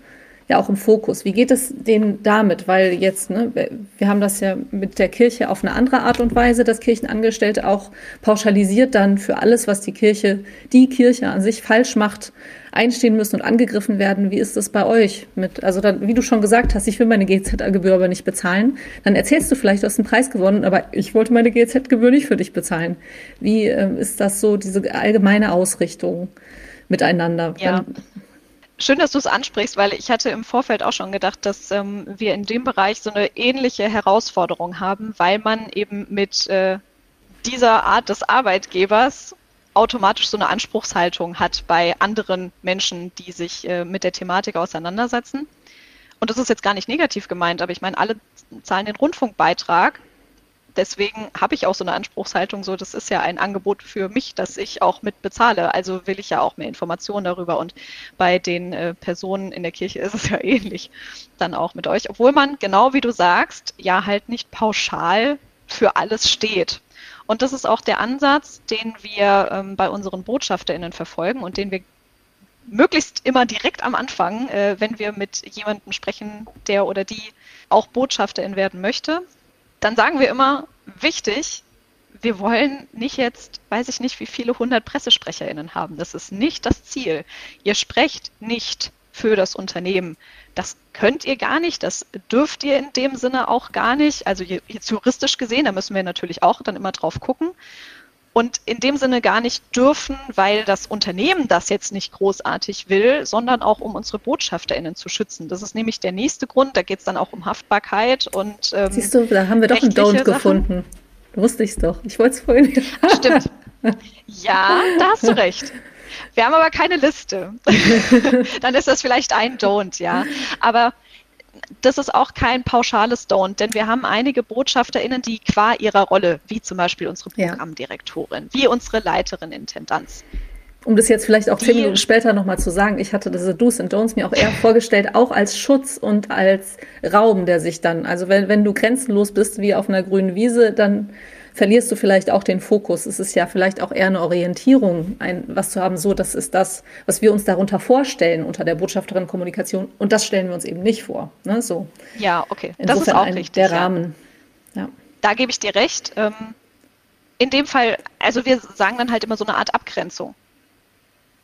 ja auch im Fokus. Wie geht es denen damit? Weil jetzt, ne, wir haben das ja mit der Kirche auf eine andere Art und Weise, dass Kirchenangestellte auch pauschalisiert dann für alles, was die Kirche, die Kirche an sich falsch macht, einstehen müssen und angegriffen werden. Wie ist das bei euch? Mit, also dann, wie du schon gesagt hast, ich will meine GZ-Gebühr aber nicht bezahlen. Dann erzählst du vielleicht, du hast einen Preis gewonnen, aber ich wollte meine GZ-Gebühr nicht für dich bezahlen. Wie äh, ist das so, diese allgemeine Ausrichtung miteinander? Ja. Wenn, Schön, dass du es ansprichst, weil ich hatte im Vorfeld auch schon gedacht, dass ähm, wir in dem Bereich so eine ähnliche Herausforderung haben, weil man eben mit äh, dieser Art des Arbeitgebers automatisch so eine Anspruchshaltung hat bei anderen Menschen, die sich äh, mit der Thematik auseinandersetzen. und das ist jetzt gar nicht negativ gemeint, aber ich meine, alle zahlen den Rundfunkbeitrag deswegen habe ich auch so eine Anspruchshaltung, so das ist ja ein Angebot für mich, das ich auch mit bezahle. Also will ich ja auch mehr Informationen darüber. Und bei den äh, Personen in der Kirche [LAUGHS] ist es ja ähnlich dann auch mit euch. Obwohl man, genau wie du sagst, ja halt nicht pauschal für alles steht. Und das ist auch der Ansatz, den wir ähm, bei unseren BotschafterInnen verfolgen und den wir möglichst immer direkt am Anfang, äh, wenn wir mit jemandem sprechen, der oder die auch Botschafterin werden möchte, dann sagen wir immer, wichtig, wir wollen nicht jetzt, weiß ich nicht, wie viele hundert PressesprecherInnen haben. Das ist nicht das Ziel. Ihr sprecht nicht für das Unternehmen. Das könnt ihr gar nicht, das dürft ihr in dem Sinne auch gar nicht. Also jetzt juristisch gesehen, da müssen wir natürlich auch dann immer drauf gucken und in dem Sinne gar nicht dürfen, weil das Unternehmen das jetzt nicht großartig will, sondern auch um unsere BotschafterInnen zu schützen. Das ist nämlich der nächste Grund. Da geht es dann auch um Haftbarkeit und ähm, Siehst du, da haben wir doch einen Don't Sachen. gefunden. Wusste ich es doch. Ich wollte es vorhin. [LAUGHS] Stimmt. [LAUGHS] Ja, da hast du recht. Wir haben aber keine Liste. [LAUGHS] dann ist das vielleicht ein Don't, ja. Aber das ist auch kein pauschales Don't, denn wir haben einige BotschafterInnen, die qua ihrer Rolle, wie zum Beispiel unsere Programmdirektorin, wie unsere Leiterin Intendanz, um das jetzt vielleicht auch zehn Minuten später nochmal zu sagen, ich hatte diese Do's and Don'ts mir auch eher vorgestellt, auch als Schutz und als Raum, der sich dann, also wenn, wenn du grenzenlos bist wie auf einer grünen Wiese, dann verlierst du vielleicht auch den Fokus. Es ist ja vielleicht auch eher eine Orientierung, ein, was zu haben, so, das ist das, was wir uns darunter vorstellen unter der Botschafterin Kommunikation. Und das stellen wir uns eben nicht vor. Ne? So. Ja, okay. Insofern das ist auch ein, richtig. Der Rahmen. Ja. Da gebe ich dir recht. Ähm, in dem Fall, also wir sagen dann halt immer so eine Art Abgrenzung.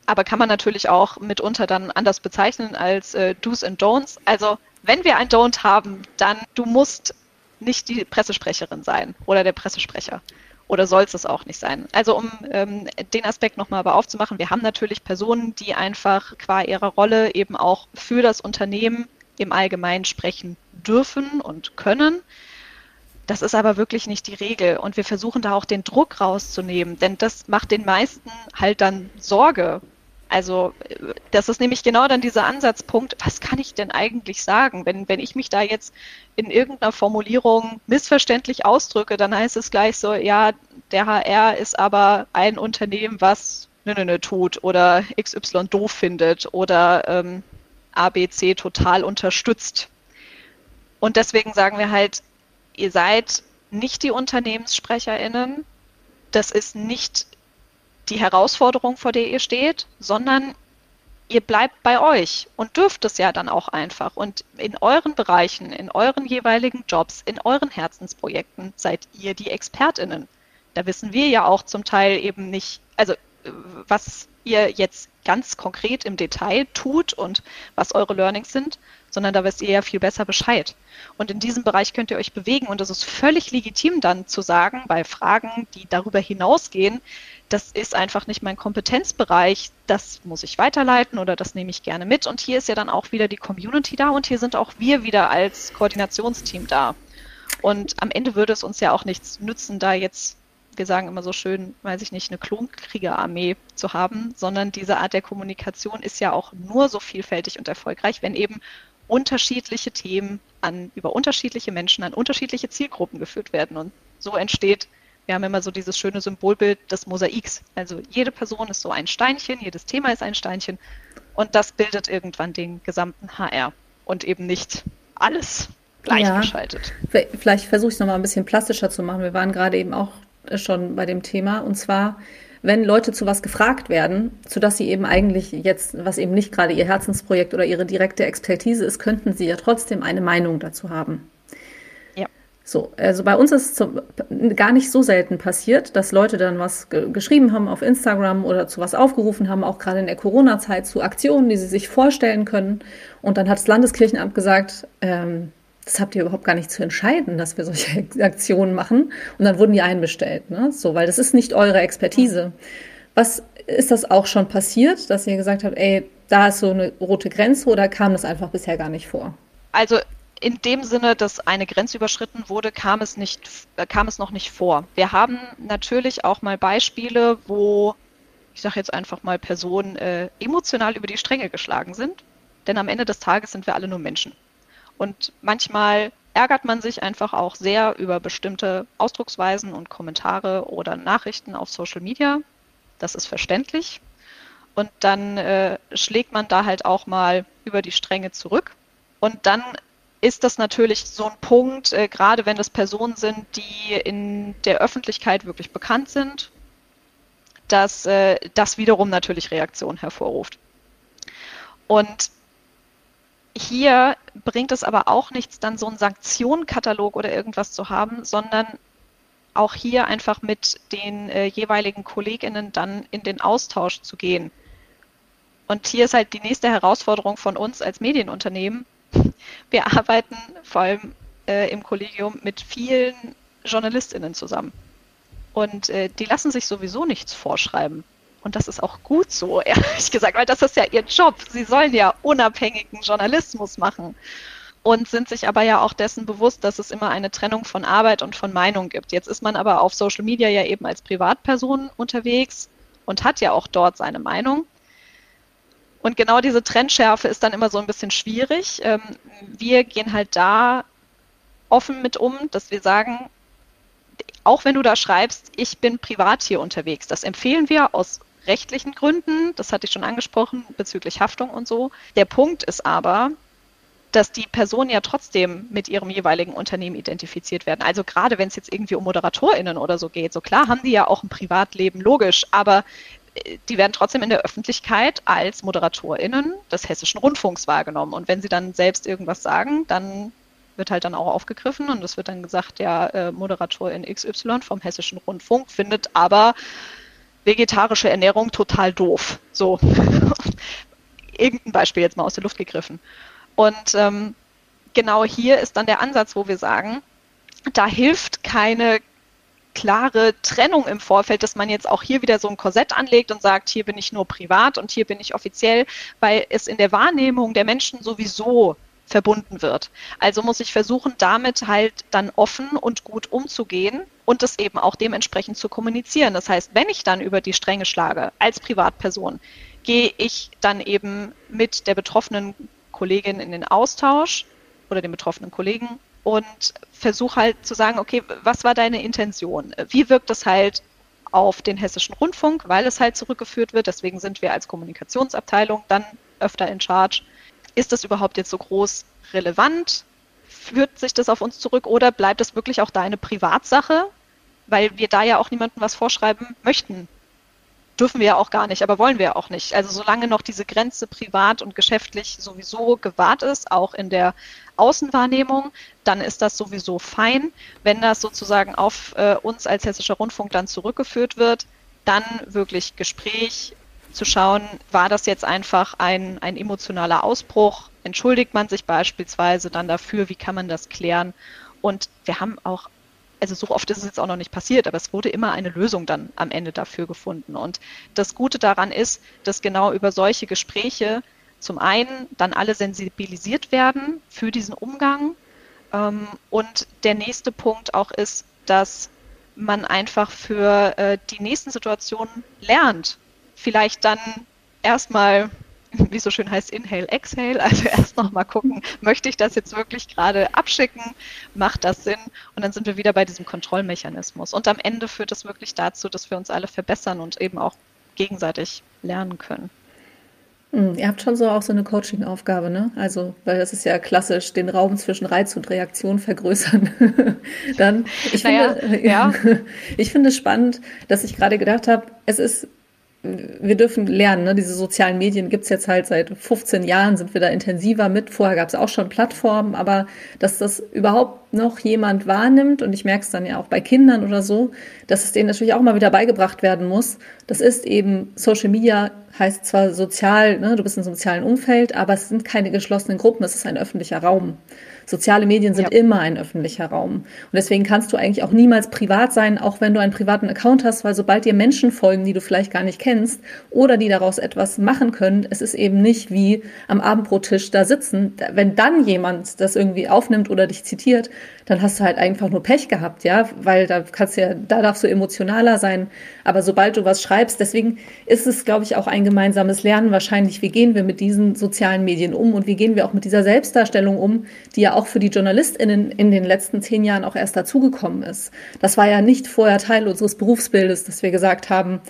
Aber kann man natürlich auch mitunter dann anders bezeichnen als äh, Do's and Don'ts. Also wenn wir ein Don't haben, dann du musst nicht die Pressesprecherin sein oder der Pressesprecher. Oder soll es auch nicht sein? Also um ähm, den Aspekt nochmal aber aufzumachen, wir haben natürlich Personen, die einfach qua ihrer Rolle eben auch für das Unternehmen im Allgemeinen sprechen dürfen und können. Das ist aber wirklich nicht die Regel. Und wir versuchen da auch den Druck rauszunehmen, denn das macht den meisten halt dann Sorge, also das ist nämlich genau dann dieser Ansatzpunkt, was kann ich denn eigentlich sagen? Wenn, wenn ich mich da jetzt in irgendeiner Formulierung missverständlich ausdrücke, dann heißt es gleich so, ja, der HR ist aber ein Unternehmen, was nö, nö, nö tut oder XY doof findet oder ähm, ABC total unterstützt. Und deswegen sagen wir halt, ihr seid nicht die UnternehmenssprecherInnen. Das ist nicht die Herausforderung, vor der ihr steht, sondern ihr bleibt bei euch und dürft es ja dann auch einfach. Und in euren Bereichen, in euren jeweiligen Jobs, in euren Herzensprojekten seid ihr die Expertinnen. Da wissen wir ja auch zum Teil eben nicht, also was ihr jetzt ganz konkret im Detail tut und was eure Learnings sind, sondern da wisst ihr ja viel besser Bescheid. Und in diesem Bereich könnt ihr euch bewegen und es ist völlig legitim dann zu sagen, bei Fragen, die darüber hinausgehen, das ist einfach nicht mein Kompetenzbereich, das muss ich weiterleiten oder das nehme ich gerne mit. Und hier ist ja dann auch wieder die Community da und hier sind auch wir wieder als Koordinationsteam da. Und am Ende würde es uns ja auch nichts nützen, da jetzt, wir sagen immer so schön, weiß ich nicht, eine Klonkriegerarmee zu haben, sondern diese Art der Kommunikation ist ja auch nur so vielfältig und erfolgreich, wenn eben unterschiedliche Themen an, über unterschiedliche Menschen an unterschiedliche Zielgruppen geführt werden. Und so entsteht wir haben immer so dieses schöne Symbolbild des Mosaiks. Also jede Person ist so ein Steinchen, jedes Thema ist ein Steinchen und das bildet irgendwann den gesamten HR und eben nicht alles gleichgeschaltet. Ja. Vielleicht versuche ich es nochmal ein bisschen plastischer zu machen. Wir waren gerade eben auch schon bei dem Thema und zwar wenn Leute zu was gefragt werden, zu dass sie eben eigentlich jetzt, was eben nicht gerade ihr Herzensprojekt oder ihre direkte Expertise ist, könnten sie ja trotzdem eine Meinung dazu haben. So, also bei uns ist es gar nicht so selten passiert, dass Leute dann was ge geschrieben haben auf Instagram oder zu was aufgerufen haben, auch gerade in der Corona-Zeit zu Aktionen, die sie sich vorstellen können. Und dann hat das Landeskirchenamt gesagt, ähm, das habt ihr überhaupt gar nicht zu entscheiden, dass wir solche [LAUGHS] Aktionen machen. Und dann wurden die einbestellt, ne? So, weil das ist nicht eure Expertise. Was ist das auch schon passiert, dass ihr gesagt habt, ey, da ist so eine rote Grenze oder kam das einfach bisher gar nicht vor? Also in dem Sinne, dass eine Grenze überschritten wurde, kam es, nicht, äh, kam es noch nicht vor. Wir haben natürlich auch mal Beispiele, wo, ich sage jetzt einfach mal, Personen äh, emotional über die Stränge geschlagen sind. Denn am Ende des Tages sind wir alle nur Menschen. Und manchmal ärgert man sich einfach auch sehr über bestimmte Ausdrucksweisen und Kommentare oder Nachrichten auf Social Media. Das ist verständlich. Und dann äh, schlägt man da halt auch mal über die Stränge zurück. Und dann ist das natürlich so ein Punkt, äh, gerade wenn das Personen sind, die in der Öffentlichkeit wirklich bekannt sind, dass äh, das wiederum natürlich Reaktionen hervorruft. Und hier bringt es aber auch nichts, dann so einen Sanktionenkatalog oder irgendwas zu haben, sondern auch hier einfach mit den äh, jeweiligen KollegInnen dann in den Austausch zu gehen. Und hier ist halt die nächste Herausforderung von uns als Medienunternehmen. [LAUGHS] Wir arbeiten vor allem äh, im Kollegium mit vielen JournalistInnen zusammen. Und äh, die lassen sich sowieso nichts vorschreiben. Und das ist auch gut so, [LAUGHS] ehrlich gesagt, weil das ist ja ihr Job. Sie sollen ja unabhängigen Journalismus machen und sind sich aber ja auch dessen bewusst, dass es immer eine Trennung von Arbeit und von Meinung gibt. Jetzt ist man aber auf Social Media ja eben als Privatperson unterwegs und hat ja auch dort seine Meinung. Und genau diese Trennschärfe ist dann immer so ein bisschen schwierig. Ähm, wir gehen halt da offen mit um, dass wir sagen, auch wenn du da schreibst, ich bin privat hier unterwegs, das empfehlen wir aus rechtlichen Gründen, das hatte ich schon angesprochen, bezüglich Haftung und so. Der Punkt ist aber, dass die Personen ja trotzdem mit ihrem jeweiligen Unternehmen identifiziert werden. Also gerade wenn es jetzt irgendwie um ModeratorInnen oder so geht, so klar haben die ja auch ein Privatleben, logisch, aber äh, die werden trotzdem in der Öffentlichkeit als ModeratorInnen des Hessischen Rundfunks wahrgenommen. Und wenn sie dann selbst irgendwas sagen, dann wird halt dann auch aufgegriffen und es wird dann gesagt, ja, äh, Moderatorin XY vom Hessischen Rundfunk findet aber vegetarische Ernährung total doof. So. [LAUGHS] Irgendein Beispiel jetzt mal aus der Luft gegriffen. Und ähm, genau hier ist dann der Ansatz, wo wir sagen, da hilft keine klare Trennung im Vorfeld, dass man jetzt auch hier wieder so ein Korsett anlegt und sagt, hier bin ich nur privat und hier bin ich offiziell, weil es in der Wahrnehmung der Menschen sowieso verbunden wird. Also muss ich versuchen, damit halt dann offen und gut umzugehen und es eben auch dementsprechend zu kommunizieren. Das heißt, wenn ich dann über die Stränge schlage als Privatperson, gehe ich dann eben mit der betroffenen Kollegin in den Austausch oder dem betroffenen Kollegen und versuche halt zu sagen, okay, was war deine Intention? Wie wirkt es halt auf den hessischen Rundfunk, weil es halt zurückgeführt wird. Deswegen sind wir als Kommunikationsabteilung dann öfter in Charge ist das überhaupt jetzt so groß relevant? Führt sich das auf uns zurück oder bleibt es wirklich auch deine Privatsache? Weil wir da ja auch niemandem was vorschreiben möchten. Dürfen wir ja auch gar nicht, aber wollen wir auch nicht. Also solange noch diese Grenze privat und geschäftlich sowieso gewahrt ist, auch in der Außenwahrnehmung, dann ist das sowieso fein. Wenn das sozusagen auf äh, uns als Hessischer Rundfunk dann zurückgeführt wird, dann wirklich Gespräch, zu schauen, war das jetzt einfach ein, ein emotionaler Ausbruch? Entschuldigt man sich beispielsweise dann dafür? Wie kann man das klären? Und wir haben auch, also so oft ist es jetzt auch noch nicht passiert, aber es wurde immer eine Lösung dann am Ende dafür gefunden. Und das Gute daran ist, dass genau über solche Gespräche zum einen dann alle sensibilisiert werden für diesen Umgang. Ähm, und der nächste Punkt auch ist, dass man einfach für äh, die nächsten Situationen lernt vielleicht dann erstmal, [LAUGHS] wie so schön heißt, Inhale, Exhale, also [LAUGHS] erst nochmal gucken, möchte ich das jetzt wirklich gerade abschicken, macht das Sinn? Und dann sind wir wieder bei diesem Kontrollmechanismus. Und am Ende führt das wirklich dazu, dass wir uns alle verbessern und eben auch gegenseitig lernen können. Hm, ihr habt schon so auch so eine Coaching-Aufgabe, ne? Also, weil das ist ja klassisch, den Raum zwischen Reiz und Reaktion vergrößern. [LAUGHS] Dann, ich naja, finde, ja. ich finde es spannend, dass ich gerade gedacht habe, es ist wir dürfen lernen, ne? diese sozialen Medien gibt's jetzt halt seit 15 Jahren, sind wir da intensiver mit. Vorher gab's auch schon Plattformen, aber dass das überhaupt noch jemand wahrnimmt, und ich merke es dann ja auch bei Kindern oder so, dass es denen natürlich auch mal wieder beigebracht werden muss. Das ist eben Social Media heißt zwar sozial, ne? du bist in einem sozialen Umfeld, aber es sind keine geschlossenen Gruppen, es ist ein öffentlicher Raum. Soziale Medien sind ja. immer ein öffentlicher Raum. Und deswegen kannst du eigentlich auch niemals privat sein, auch wenn du einen privaten Account hast, weil sobald dir Menschen folgen, die du vielleicht gar nicht kennst oder die daraus etwas machen können, es ist eben nicht wie am Abendbrottisch da sitzen. Wenn dann jemand das irgendwie aufnimmt oder dich zitiert, dann hast du halt einfach nur Pech gehabt, ja, weil da kannst du ja, da darfst du emotionaler sein. Aber sobald du was schreibst, deswegen ist es, glaube ich, auch ein gemeinsames Lernen wahrscheinlich, wie gehen wir mit diesen sozialen Medien um und wie gehen wir auch mit dieser Selbstdarstellung um, die ja auch für die JournalistInnen in den letzten zehn Jahren auch erst dazugekommen ist. Das war ja nicht vorher Teil unseres Berufsbildes, dass wir gesagt haben,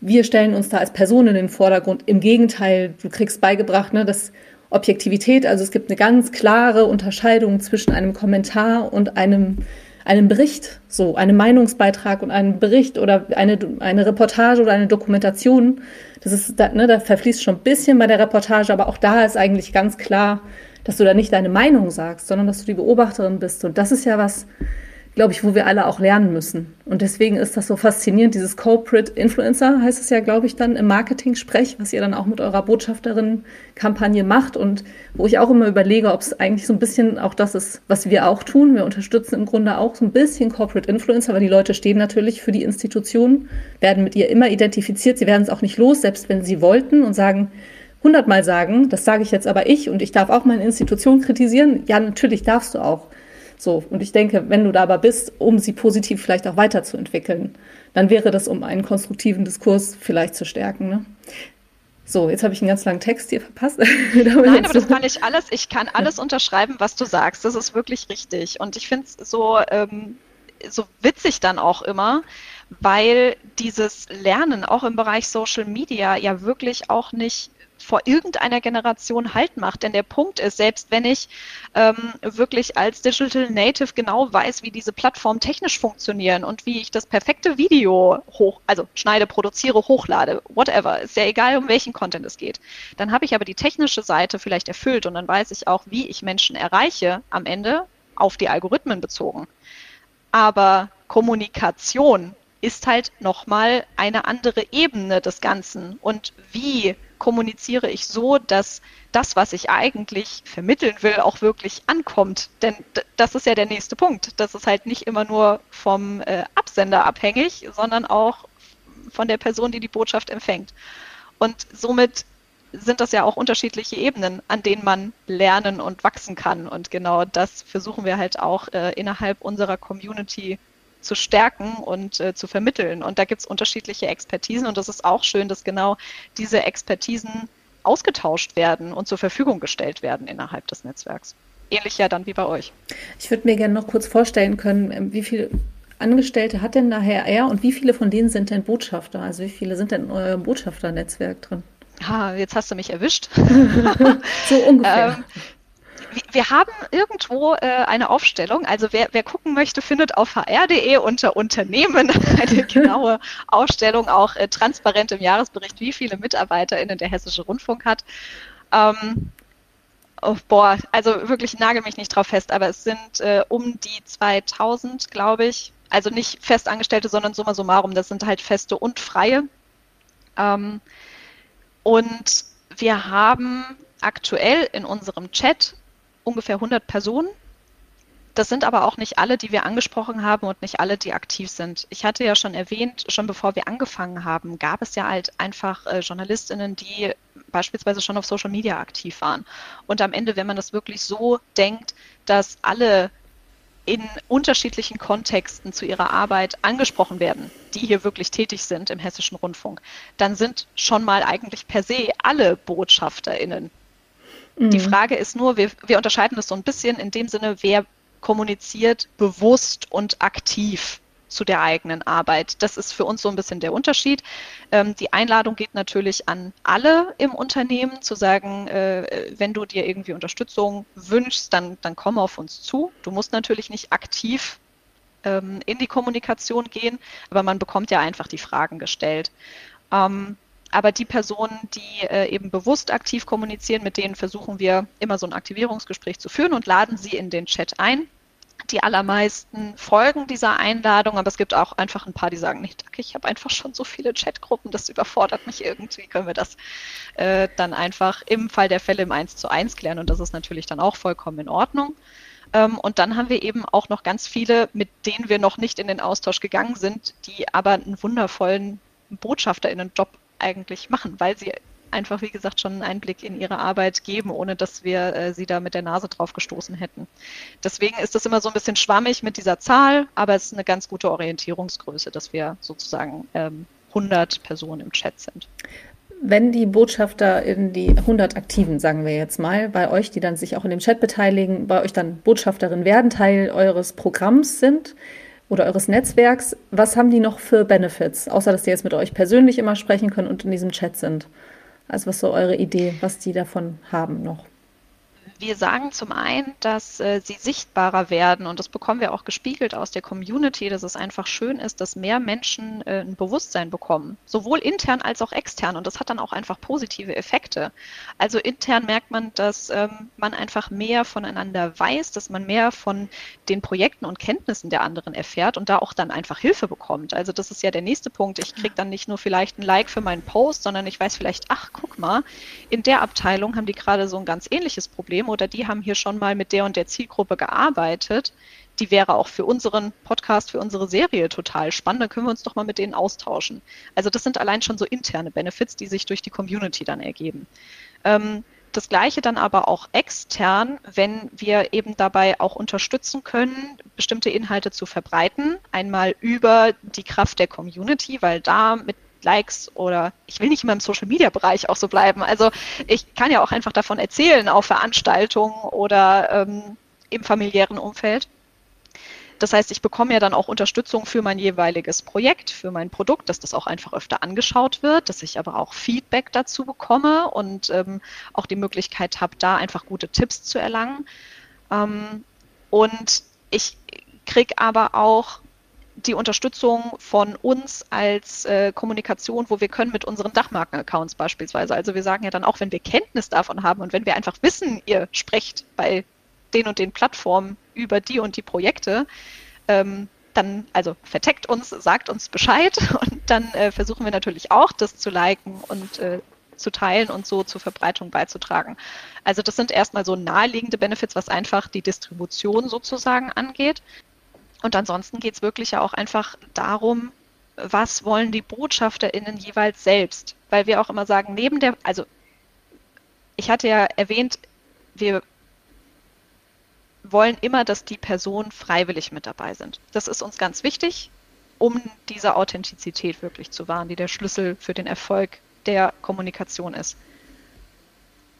wir stellen uns da als Person in den Vordergrund. Im Gegenteil, du kriegst beigebracht, ne, dass Objektivität, also es gibt eine ganz klare Unterscheidung zwischen einem Kommentar und einem einem Bericht, so einem Meinungsbeitrag und einem Bericht oder eine, eine Reportage oder eine Dokumentation. Das ist, da, ne, da verfließt schon ein bisschen bei der Reportage, aber auch da ist eigentlich ganz klar, dass du da nicht deine Meinung sagst, sondern dass du die Beobachterin bist. Und das ist ja was, glaube ich, wo wir alle auch lernen müssen. Und deswegen ist das so faszinierend, dieses Corporate Influencer heißt es ja, glaube ich, dann im Marketing-Sprech, was ihr dann auch mit eurer Botschafterinnen-Kampagne macht und wo ich auch immer überlege, ob es eigentlich so ein bisschen auch das ist, was wir auch tun. Wir unterstützen im Grunde auch so ein bisschen Corporate Influencer, weil die Leute stehen natürlich für die Institution, werden mit ihr immer identifiziert, sie werden es auch nicht los, selbst wenn sie wollten und sagen, hundertmal sagen, das sage ich jetzt aber ich und ich darf auch meine Institution kritisieren. Ja, natürlich darfst du auch. So, und ich denke, wenn du da aber bist, um sie positiv vielleicht auch weiterzuentwickeln, dann wäre das, um einen konstruktiven Diskurs vielleicht zu stärken. Ne? So, jetzt habe ich einen ganz langen Text hier verpasst. [LAUGHS] Nein, aber das kann ich alles, ich kann alles unterschreiben, was du sagst. Das ist wirklich richtig. Und ich finde es so, ähm, so witzig dann auch immer, weil dieses Lernen auch im Bereich Social Media ja wirklich auch nicht vor irgendeiner Generation Halt macht. Denn der Punkt ist, selbst wenn ich ähm, wirklich als Digital Native genau weiß, wie diese Plattformen technisch funktionieren und wie ich das perfekte Video hoch, also schneide, produziere, hochlade, whatever, ist ja egal, um welchen Content es geht. Dann habe ich aber die technische Seite vielleicht erfüllt und dann weiß ich auch, wie ich Menschen erreiche am Ende auf die Algorithmen bezogen. Aber Kommunikation ist halt nochmal eine andere Ebene des Ganzen. Und wie kommuniziere ich so, dass das, was ich eigentlich vermitteln will, auch wirklich ankommt. Denn das ist ja der nächste Punkt. Das ist halt nicht immer nur vom äh, Absender abhängig, sondern auch von der Person, die die Botschaft empfängt. Und somit sind das ja auch unterschiedliche Ebenen, an denen man lernen und wachsen kann. Und genau das versuchen wir halt auch äh, innerhalb unserer Community zu stärken und äh, zu vermitteln. Und da gibt es unterschiedliche Expertisen und das ist auch schön, dass genau diese Expertisen ausgetauscht werden und zur Verfügung gestellt werden innerhalb des Netzwerks. Ähnlich ja dann wie bei euch. Ich würde mir gerne noch kurz vorstellen können, ähm, wie viele Angestellte hat denn nachher er und wie viele von denen sind denn Botschafter? Also wie viele sind denn in eurem Botschafternetzwerk drin? Ha, jetzt hast du mich erwischt. [LAUGHS] so ungefähr. [LAUGHS] ähm, wir haben irgendwo äh, eine Aufstellung. Also wer, wer gucken möchte, findet auf hr.de unter Unternehmen [LAUGHS] eine [LAUGHS] genaue Aufstellung, auch äh, transparent im Jahresbericht, wie viele MitarbeiterInnen der Hessische Rundfunk hat. Ähm, oh, boah, also wirklich nagel mich nicht drauf fest, aber es sind äh, um die 2000, glaube ich. Also nicht Festangestellte, sondern summa summarum. Das sind halt Feste und Freie. Ähm, und wir haben aktuell in unserem Chat ungefähr 100 Personen. Das sind aber auch nicht alle, die wir angesprochen haben und nicht alle, die aktiv sind. Ich hatte ja schon erwähnt, schon bevor wir angefangen haben, gab es ja halt einfach äh, Journalistinnen, die beispielsweise schon auf Social Media aktiv waren. Und am Ende, wenn man das wirklich so denkt, dass alle in unterschiedlichen Kontexten zu ihrer Arbeit angesprochen werden, die hier wirklich tätig sind im hessischen Rundfunk, dann sind schon mal eigentlich per se alle BotschafterInnen die mhm. Frage ist nur, wir, wir unterscheiden das so ein bisschen in dem Sinne, wer kommuniziert bewusst und aktiv zu der eigenen Arbeit. Das ist für uns so ein bisschen der Unterschied. Ähm, die Einladung geht natürlich an alle im Unternehmen, zu sagen, äh, wenn du dir irgendwie Unterstützung wünschst, dann, dann komm auf uns zu. Du musst natürlich nicht aktiv ähm, in die Kommunikation gehen, aber man bekommt ja einfach die Fragen gestellt. Ähm, aber die Personen, die äh, eben bewusst aktiv kommunizieren, mit denen versuchen wir immer so ein Aktivierungsgespräch zu führen und laden sie in den Chat ein. Die allermeisten folgen dieser Einladung, aber es gibt auch einfach ein paar, die sagen, nicht, danke, ich habe einfach schon so viele Chatgruppen, das überfordert mich irgendwie, können wir das äh, dann einfach im Fall der Fälle im 1 zu 1 klären und das ist natürlich dann auch vollkommen in Ordnung. Ähm, und dann haben wir eben auch noch ganz viele, mit denen wir noch nicht in den Austausch gegangen sind, die aber einen wundervollen BotschafterInnen-Job eigentlich machen, weil sie einfach, wie gesagt, schon einen Einblick in ihre Arbeit geben, ohne dass wir äh, sie da mit der Nase drauf gestoßen hätten. Deswegen ist das immer so ein bisschen schwammig mit dieser Zahl, aber es ist eine ganz gute Orientierungsgröße, dass wir sozusagen ähm, 100 Personen im Chat sind. Wenn die Botschafter in die 100 Aktiven, sagen wir jetzt mal, bei euch, die dann sich auch in dem Chat beteiligen, bei euch dann Botschafterin werden, Teil eures Programms sind oder eures Netzwerks, was haben die noch für Benefits, außer dass die jetzt mit euch persönlich immer sprechen können und in diesem Chat sind? Also was ist so eure Idee, was die davon haben noch? Wir sagen zum einen, dass äh, sie sichtbarer werden und das bekommen wir auch gespiegelt aus der Community, dass es einfach schön ist, dass mehr Menschen äh, ein Bewusstsein bekommen, sowohl intern als auch extern und das hat dann auch einfach positive Effekte. Also intern merkt man, dass ähm, man einfach mehr voneinander weiß, dass man mehr von den Projekten und Kenntnissen der anderen erfährt und da auch dann einfach Hilfe bekommt. Also das ist ja der nächste Punkt. Ich kriege dann nicht nur vielleicht ein Like für meinen Post, sondern ich weiß vielleicht, ach guck mal, in der Abteilung haben die gerade so ein ganz ähnliches Problem oder die haben hier schon mal mit der und der Zielgruppe gearbeitet. Die wäre auch für unseren Podcast, für unsere Serie total spannend. Dann können wir uns doch mal mit denen austauschen. Also das sind allein schon so interne Benefits, die sich durch die Community dann ergeben. Ähm, das gleiche dann aber auch extern, wenn wir eben dabei auch unterstützen können, bestimmte Inhalte zu verbreiten. Einmal über die Kraft der Community, weil da mit Likes oder ich will nicht immer im Social Media Bereich auch so bleiben. Also ich kann ja auch einfach davon erzählen auf Veranstaltungen oder ähm, im familiären Umfeld. Das heißt, ich bekomme ja dann auch Unterstützung für mein jeweiliges Projekt, für mein Produkt, dass das auch einfach öfter angeschaut wird, dass ich aber auch Feedback dazu bekomme und ähm, auch die Möglichkeit habe, da einfach gute Tipps zu erlangen. Ähm, und ich kriege aber auch die Unterstützung von uns als äh, Kommunikation, wo wir können mit unseren Dachmarken-Accounts beispielsweise. Also wir sagen ja dann auch, wenn wir Kenntnis davon haben und wenn wir einfach wissen, ihr sprecht bei den und den Plattformen über die und die Projekte, ähm, dann also verteckt uns, sagt uns Bescheid [LAUGHS] und dann äh, versuchen wir natürlich auch, das zu liken und äh, zu teilen und so zur Verbreitung beizutragen. Also das sind erstmal so naheliegende Benefits, was einfach die Distribution sozusagen angeht. Und ansonsten geht es wirklich ja auch einfach darum, was wollen die BotschafterInnen jeweils selbst? Weil wir auch immer sagen, neben der, also ich hatte ja erwähnt, wir wollen immer, dass die Personen freiwillig mit dabei sind. Das ist uns ganz wichtig, um diese Authentizität wirklich zu wahren, die der Schlüssel für den Erfolg der Kommunikation ist.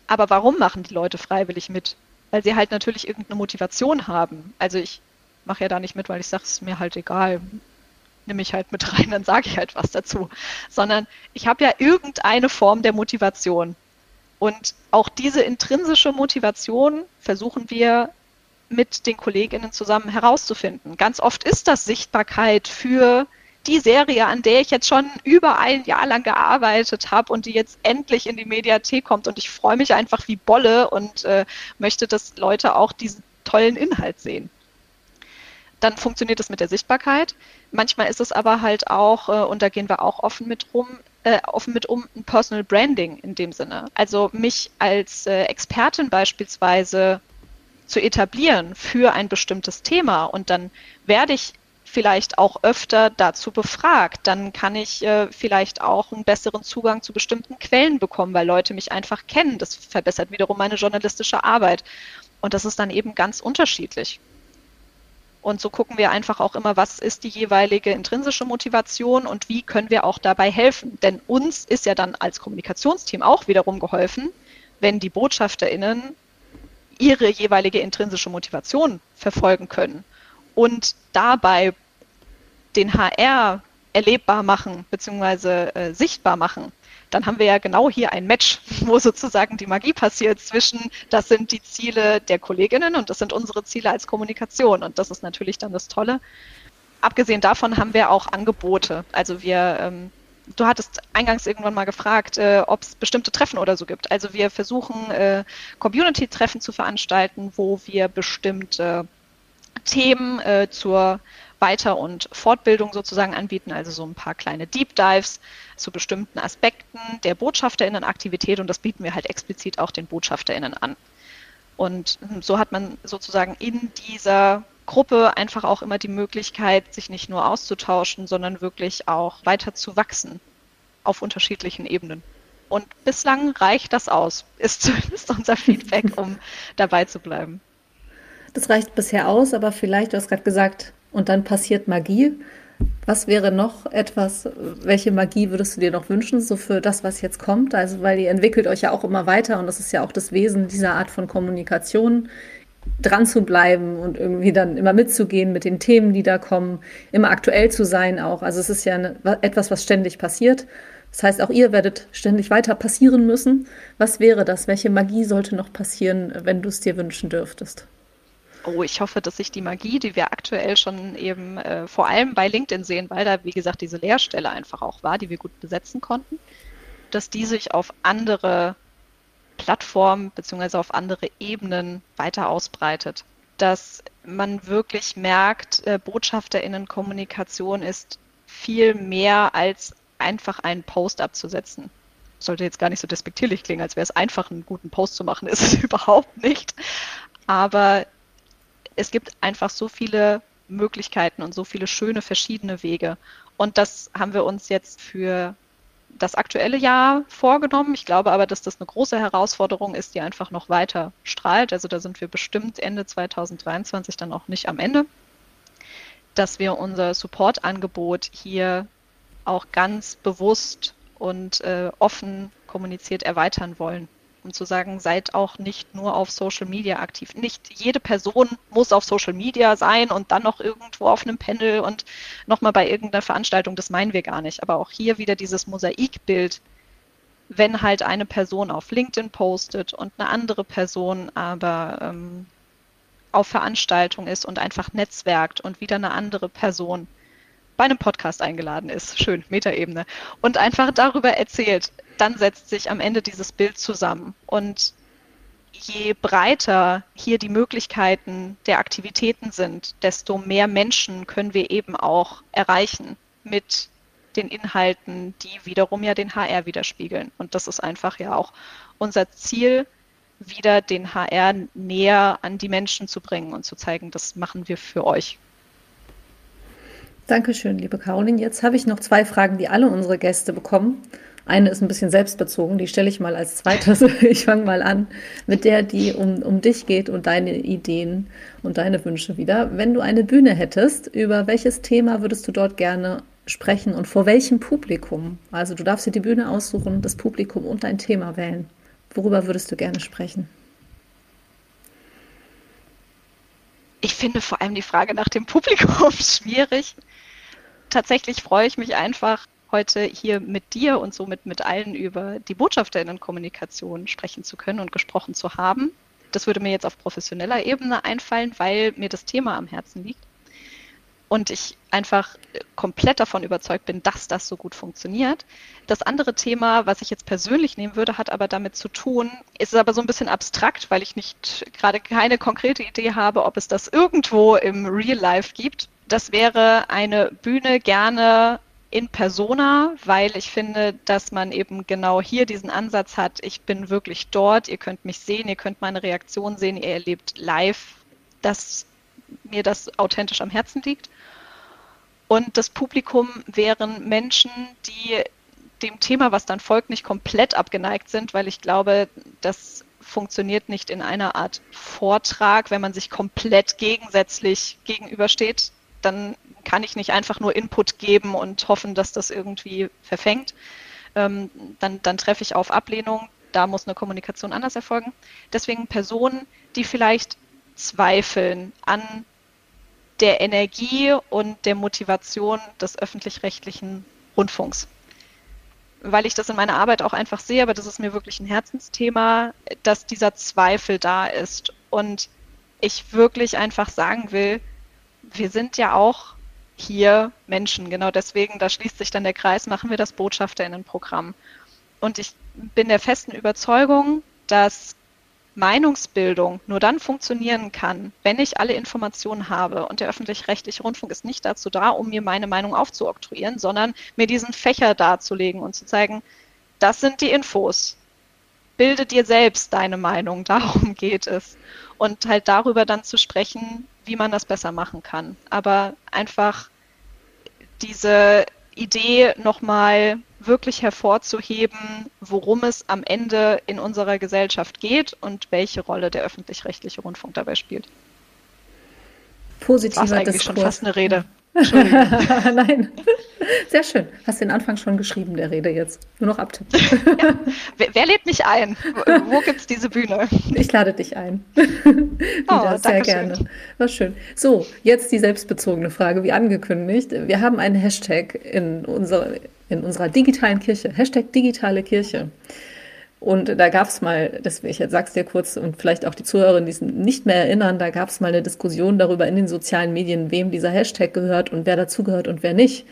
Aber warum machen die Leute freiwillig mit? Weil sie halt natürlich irgendeine Motivation haben. Also ich mache ja da nicht mit, weil ich sage, es ist mir halt egal. Nimm mich halt mit rein, dann sage ich halt was dazu. Sondern ich habe ja irgendeine Form der Motivation. Und auch diese intrinsische Motivation versuchen wir mit den KollegInnen zusammen herauszufinden. Ganz oft ist das Sichtbarkeit für die Serie, an der ich jetzt schon über ein Jahr lang gearbeitet habe und die jetzt endlich in die Mediathek kommt. Und ich freue mich einfach wie Bolle und äh, möchte, dass Leute auch diesen tollen Inhalt sehen dann funktioniert es mit der Sichtbarkeit. Manchmal ist es aber halt auch, äh, und da gehen wir auch offen mit rum, äh, offen mit um, ein Personal Branding in dem Sinne. Also mich als äh, Expertin beispielsweise zu etablieren für ein bestimmtes Thema und dann werde ich vielleicht auch öfter dazu befragt. Dann kann ich äh, vielleicht auch einen besseren Zugang zu bestimmten Quellen bekommen, weil Leute mich einfach kennen. Das verbessert wiederum meine journalistische Arbeit. Und das ist dann eben ganz unterschiedlich. Und so gucken wir einfach auch immer, was ist die jeweilige intrinsische Motivation und wie können wir auch dabei helfen. Denn uns ist ja dann als Kommunikationsteam auch wiederum geholfen, wenn die BotschafterInnen ihre jeweilige intrinsische Motivation verfolgen können und dabei den HR erlebbar machen bzw. Äh, sichtbar machen dann haben wir ja genau hier ein Match, [LAUGHS] wo sozusagen die Magie passiert zwischen, das sind die Ziele der Kolleginnen und das sind unsere Ziele als Kommunikation. Und das ist natürlich dann das Tolle. Abgesehen davon haben wir auch Angebote. Also wir, ähm, du hattest eingangs irgendwann mal gefragt, äh, ob es bestimmte Treffen oder so gibt. Also wir versuchen, äh, Community-Treffen zu veranstalten, wo wir bestimmte Themen äh, zur weiter- und Fortbildung sozusagen anbieten, also so ein paar kleine Deep Dives zu bestimmten Aspekten der Botschafterinnenaktivität und das bieten wir halt explizit auch den Botschafterinnen an. Und so hat man sozusagen in dieser Gruppe einfach auch immer die Möglichkeit, sich nicht nur auszutauschen, sondern wirklich auch weiter zu wachsen auf unterschiedlichen Ebenen. Und bislang reicht das aus, [LAUGHS] ist zumindest unser Feedback, um dabei zu bleiben. Das reicht bisher aus, aber vielleicht, du hast gerade gesagt, und dann passiert Magie. Was wäre noch etwas, welche Magie würdest du dir noch wünschen, so für das, was jetzt kommt? Also, weil ihr entwickelt euch ja auch immer weiter und das ist ja auch das Wesen dieser Art von Kommunikation, dran zu bleiben und irgendwie dann immer mitzugehen mit den Themen, die da kommen, immer aktuell zu sein auch. Also es ist ja eine, etwas, was ständig passiert. Das heißt, auch ihr werdet ständig weiter passieren müssen. Was wäre das? Welche Magie sollte noch passieren, wenn du es dir wünschen dürftest? Oh, ich hoffe, dass sich die Magie, die wir aktuell schon eben äh, vor allem bei LinkedIn sehen, weil da, wie gesagt, diese Leerstelle einfach auch war, die wir gut besetzen konnten, dass die sich auf andere Plattformen beziehungsweise auf andere Ebenen weiter ausbreitet. Dass man wirklich merkt, äh, BotschafterInnen-Kommunikation ist viel mehr als einfach einen Post abzusetzen. Sollte jetzt gar nicht so despektierlich klingen, als wäre es einfach, einen guten Post zu machen, [LAUGHS] ist es überhaupt nicht. Aber es gibt einfach so viele Möglichkeiten und so viele schöne verschiedene Wege. Und das haben wir uns jetzt für das aktuelle Jahr vorgenommen. Ich glaube aber, dass das eine große Herausforderung ist, die einfach noch weiter strahlt. Also da sind wir bestimmt Ende 2023 dann auch nicht am Ende, dass wir unser Supportangebot hier auch ganz bewusst und äh, offen kommuniziert erweitern wollen um zu sagen, seid auch nicht nur auf Social Media aktiv. Nicht jede Person muss auf Social Media sein und dann noch irgendwo auf einem Panel und nochmal bei irgendeiner Veranstaltung. Das meinen wir gar nicht. Aber auch hier wieder dieses Mosaikbild. Wenn halt eine Person auf LinkedIn postet und eine andere Person aber ähm, auf Veranstaltung ist und einfach netzwerkt und wieder eine andere Person bei einem Podcast eingeladen ist, schön, Metaebene, und einfach darüber erzählt, dann setzt sich am Ende dieses Bild zusammen. Und je breiter hier die Möglichkeiten der Aktivitäten sind, desto mehr Menschen können wir eben auch erreichen mit den Inhalten, die wiederum ja den HR widerspiegeln. Und das ist einfach ja auch unser Ziel, wieder den HR näher an die Menschen zu bringen und zu zeigen, das machen wir für euch. Dankeschön, liebe Caroline. Jetzt habe ich noch zwei Fragen, die alle unsere Gäste bekommen. Eine ist ein bisschen selbstbezogen, die stelle ich mal als zweites. [LAUGHS] Ich fange mal an mit der, die um, um dich geht und deine Ideen und deine Wünsche wieder. Wenn du eine Bühne hättest, über welches Thema würdest du dort gerne sprechen und vor welchem Publikum? Also du darfst dir die Bühne aussuchen, das Publikum und dein Thema wählen. Worüber würdest du gerne sprechen? Ich finde vor allem die Frage nach dem Publikum [LAUGHS] schwierig. Tatsächlich freue ich mich einfach heute hier mit dir und somit mit allen über die Botschafterinnenkommunikation sprechen zu können und gesprochen zu haben. Das würde mir jetzt auf professioneller Ebene einfallen, weil mir das Thema am Herzen liegt. Und ich einfach komplett davon überzeugt bin, dass das so gut funktioniert. Das andere Thema, was ich jetzt persönlich nehmen würde, hat aber damit zu tun, ist aber so ein bisschen abstrakt, weil ich nicht gerade keine konkrete Idee habe, ob es das irgendwo im Real Life gibt. Das wäre eine Bühne gerne in persona, weil ich finde, dass man eben genau hier diesen Ansatz hat, ich bin wirklich dort, ihr könnt mich sehen, ihr könnt meine Reaktion sehen, ihr erlebt live, dass mir das authentisch am Herzen liegt. Und das Publikum wären Menschen, die dem Thema, was dann folgt, nicht komplett abgeneigt sind, weil ich glaube, das funktioniert nicht in einer Art Vortrag, wenn man sich komplett gegensätzlich gegenübersteht. Dann kann ich nicht einfach nur Input geben und hoffen, dass das irgendwie verfängt. Ähm, dann, dann treffe ich auf Ablehnung. Da muss eine Kommunikation anders erfolgen. Deswegen Personen, die vielleicht zweifeln an der Energie und der Motivation des öffentlich-rechtlichen Rundfunks. Weil ich das in meiner Arbeit auch einfach sehe, aber das ist mir wirklich ein Herzensthema, dass dieser Zweifel da ist. Und ich wirklich einfach sagen will, wir sind ja auch hier Menschen. Genau deswegen, da schließt sich dann der Kreis, machen wir das Botschafterinnenprogramm. Und ich bin der festen Überzeugung, dass Meinungsbildung nur dann funktionieren kann, wenn ich alle Informationen habe. Und der öffentlich-rechtliche Rundfunk ist nicht dazu da, um mir meine Meinung aufzuoktroyieren, sondern mir diesen Fächer darzulegen und zu zeigen, das sind die Infos. Bilde dir selbst deine Meinung, [LAUGHS] darum geht es. Und halt darüber dann zu sprechen, wie man das besser machen kann. Aber einfach diese Idee nochmal wirklich hervorzuheben, worum es am Ende in unserer Gesellschaft geht und welche Rolle der öffentlich-rechtliche Rundfunk dabei spielt. Positiver das eigentlich Diskurs. schon fast eine Rede. [LAUGHS] Nein. Sehr schön. Hast den Anfang schon geschrieben, der Rede jetzt. Nur noch abtippen. Ja. [LAUGHS] Wer, wer, lädt mich ein? Wo gibt es diese Bühne? Ich lade dich ein. [LAUGHS] Wieder, oh, sehr gerne. Schön. War schön. So, jetzt die selbstbezogene Frage, wie angekündigt. Wir haben einen Hashtag in, unser, in unserer digitalen Kirche. Hashtag digitale Kirche. Und da gab es mal, das, ich sag's dir kurz und vielleicht auch die Zuhörer, die es nicht mehr erinnern, da gab es mal eine Diskussion darüber in den sozialen Medien, wem dieser Hashtag gehört und wer dazugehört und wer nicht.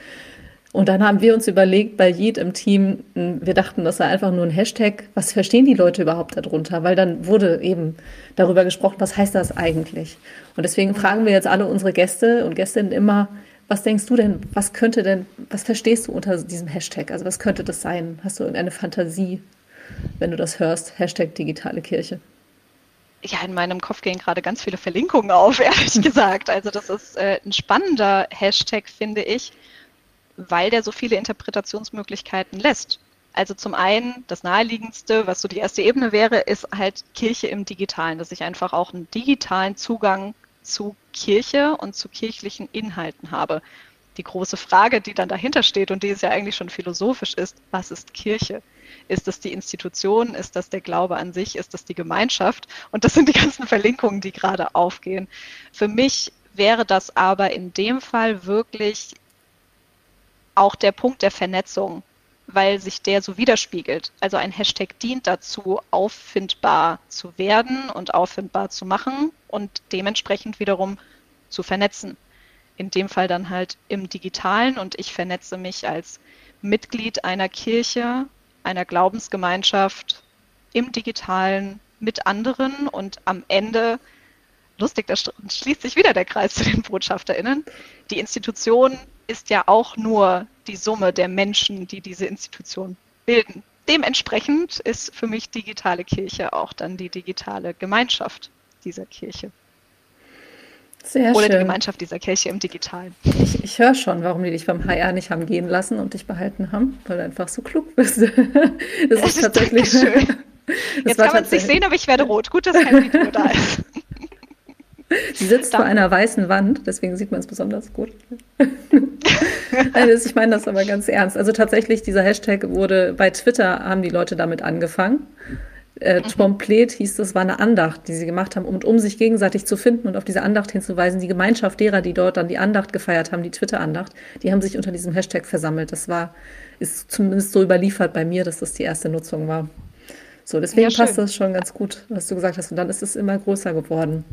Und dann haben wir uns überlegt, bei JED im Team, wir dachten, das sei einfach nur ein Hashtag. Was verstehen die Leute überhaupt darunter? Weil dann wurde eben darüber gesprochen, was heißt das eigentlich? Und deswegen fragen wir jetzt alle unsere Gäste und Gästinnen immer, was denkst du denn, was könnte denn, was verstehst du unter diesem Hashtag? Also was könnte das sein? Hast du irgendeine Fantasie? Wenn du das hörst, Hashtag digitale Kirche? Ja, in meinem Kopf gehen gerade ganz viele Verlinkungen auf, [LAUGHS] ehrlich gesagt. Also das ist äh, ein spannender Hashtag, finde ich, weil der so viele Interpretationsmöglichkeiten lässt. Also zum einen, das naheliegendste, was so die erste Ebene wäre, ist halt Kirche im Digitalen, dass ich einfach auch einen digitalen Zugang zu Kirche und zu kirchlichen Inhalten habe. Die große Frage, die dann dahinter steht und die ist ja eigentlich schon philosophisch ist, was ist Kirche? Ist das die Institution? Ist das der Glaube an sich? Ist das die Gemeinschaft? Und das sind die ganzen Verlinkungen, die gerade aufgehen. Für mich wäre das aber in dem Fall wirklich auch der Punkt der Vernetzung, weil sich der so widerspiegelt. Also ein Hashtag dient dazu, auffindbar zu werden und auffindbar zu machen und dementsprechend wiederum zu vernetzen. In dem Fall dann halt im digitalen und ich vernetze mich als Mitglied einer Kirche einer Glaubensgemeinschaft im digitalen mit anderen und am Ende, lustig, da schließt sich wieder der Kreis zu den BotschafterInnen, die Institution ist ja auch nur die Summe der Menschen, die diese Institution bilden. Dementsprechend ist für mich digitale Kirche auch dann die digitale Gemeinschaft dieser Kirche. Sehr Oder schön. die Gemeinschaft dieser Kirche im Digitalen. Ich, ich höre schon, warum die dich beim HR nicht haben gehen lassen und dich behalten haben, weil du einfach so klug bist. [LAUGHS] Das ist tatsächlich. Schön. [LAUGHS] Jetzt kann man es nicht sehen, aber ich werde rot. Gut, dass kein Video da [LAUGHS] ist. Sie sitzt Danke. vor einer weißen Wand, deswegen sieht man es besonders gut. ich meine das aber ganz ernst. Also tatsächlich, dieser Hashtag wurde bei Twitter, haben die Leute damit angefangen äh, Tromplet hieß das, war eine Andacht, die sie gemacht haben, um, um sich gegenseitig zu finden und auf diese Andacht hinzuweisen. Die Gemeinschaft derer, die dort dann die Andacht gefeiert haben, die Twitter-Andacht, die haben sich unter diesem Hashtag versammelt. Das war, ist zumindest so überliefert bei mir, dass das die erste Nutzung war. So, deswegen ja, passt das schon ganz gut, was du gesagt hast. Und dann ist es immer größer geworden.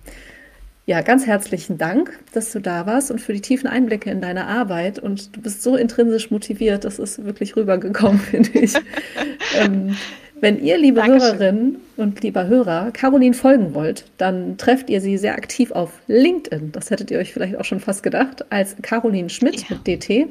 Ja, ganz herzlichen Dank, dass du da warst und für die tiefen Einblicke in deine Arbeit. Und du bist so intrinsisch motiviert, das ist wirklich rübergekommen, [LAUGHS] finde ich. ähm, wenn ihr, liebe Dankeschön. Hörerinnen und lieber Hörer, Caroline folgen wollt, dann trefft ihr sie sehr aktiv auf LinkedIn. Das hättet ihr euch vielleicht auch schon fast gedacht, als Caroline Schmidt ja. mit DT.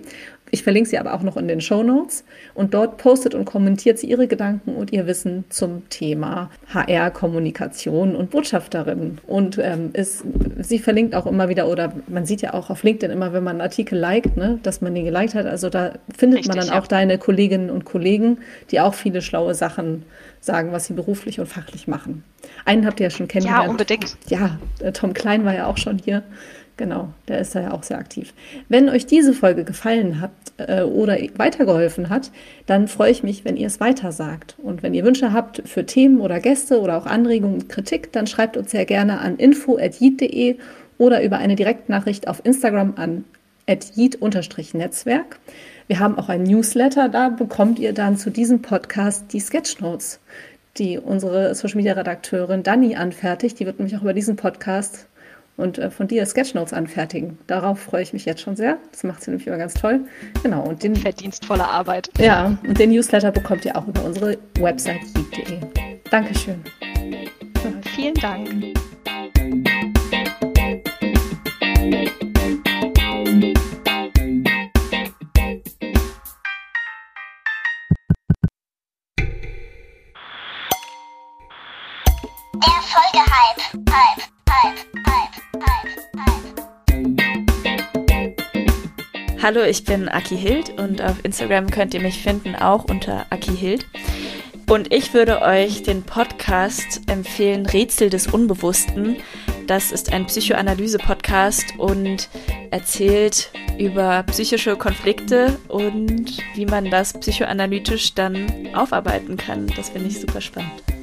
Ich verlinke sie aber auch noch in den Show Notes. Und dort postet und kommentiert sie ihre Gedanken und ihr Wissen zum Thema HR, Kommunikation und Botschafterin. Und ähm, ist, sie verlinkt auch immer wieder, oder man sieht ja auch auf LinkedIn immer, wenn man einen Artikel liked, ne, dass man den geliked hat. Also da findet Richtig, man dann ja. auch deine Kolleginnen und Kollegen, die auch viele schlaue Sachen sagen, was sie beruflich und fachlich machen. Einen habt ihr ja schon kennengelernt. Ja, unbedingt. Ja, äh, Tom Klein war ja auch schon hier. Genau, der ist da ja auch sehr aktiv. Wenn euch diese Folge gefallen hat äh, oder weitergeholfen hat, dann freue ich mich, wenn ihr es weiter sagt. Und wenn ihr Wünsche habt für Themen oder Gäste oder auch Anregungen und Kritik, dann schreibt uns sehr gerne an info.jid.de oder über eine Direktnachricht auf Instagram an jid-netzwerk. Wir haben auch ein Newsletter, da bekommt ihr dann zu diesem Podcast die Sketchnotes, die unsere Social Media Redakteurin Dani anfertigt. Die wird nämlich auch über diesen Podcast und äh, von dir Sketchnotes anfertigen. Darauf freue ich mich jetzt schon sehr. Das macht sie nämlich immer ganz toll. Genau. Und den verdienstvolle Arbeit. Ja, und den Newsletter bekommt ihr auch über unsere Website jeep.de. Dankeschön. Vielen Dank. Der Folgehype. Hype. Hallo, ich bin Aki Hild und auf Instagram könnt ihr mich finden auch unter Aki Hild. Und ich würde euch den Podcast empfehlen, Rätsel des Unbewussten. Das ist ein Psychoanalyse-Podcast und erzählt über psychische Konflikte und wie man das psychoanalytisch dann aufarbeiten kann. Das finde ich super spannend.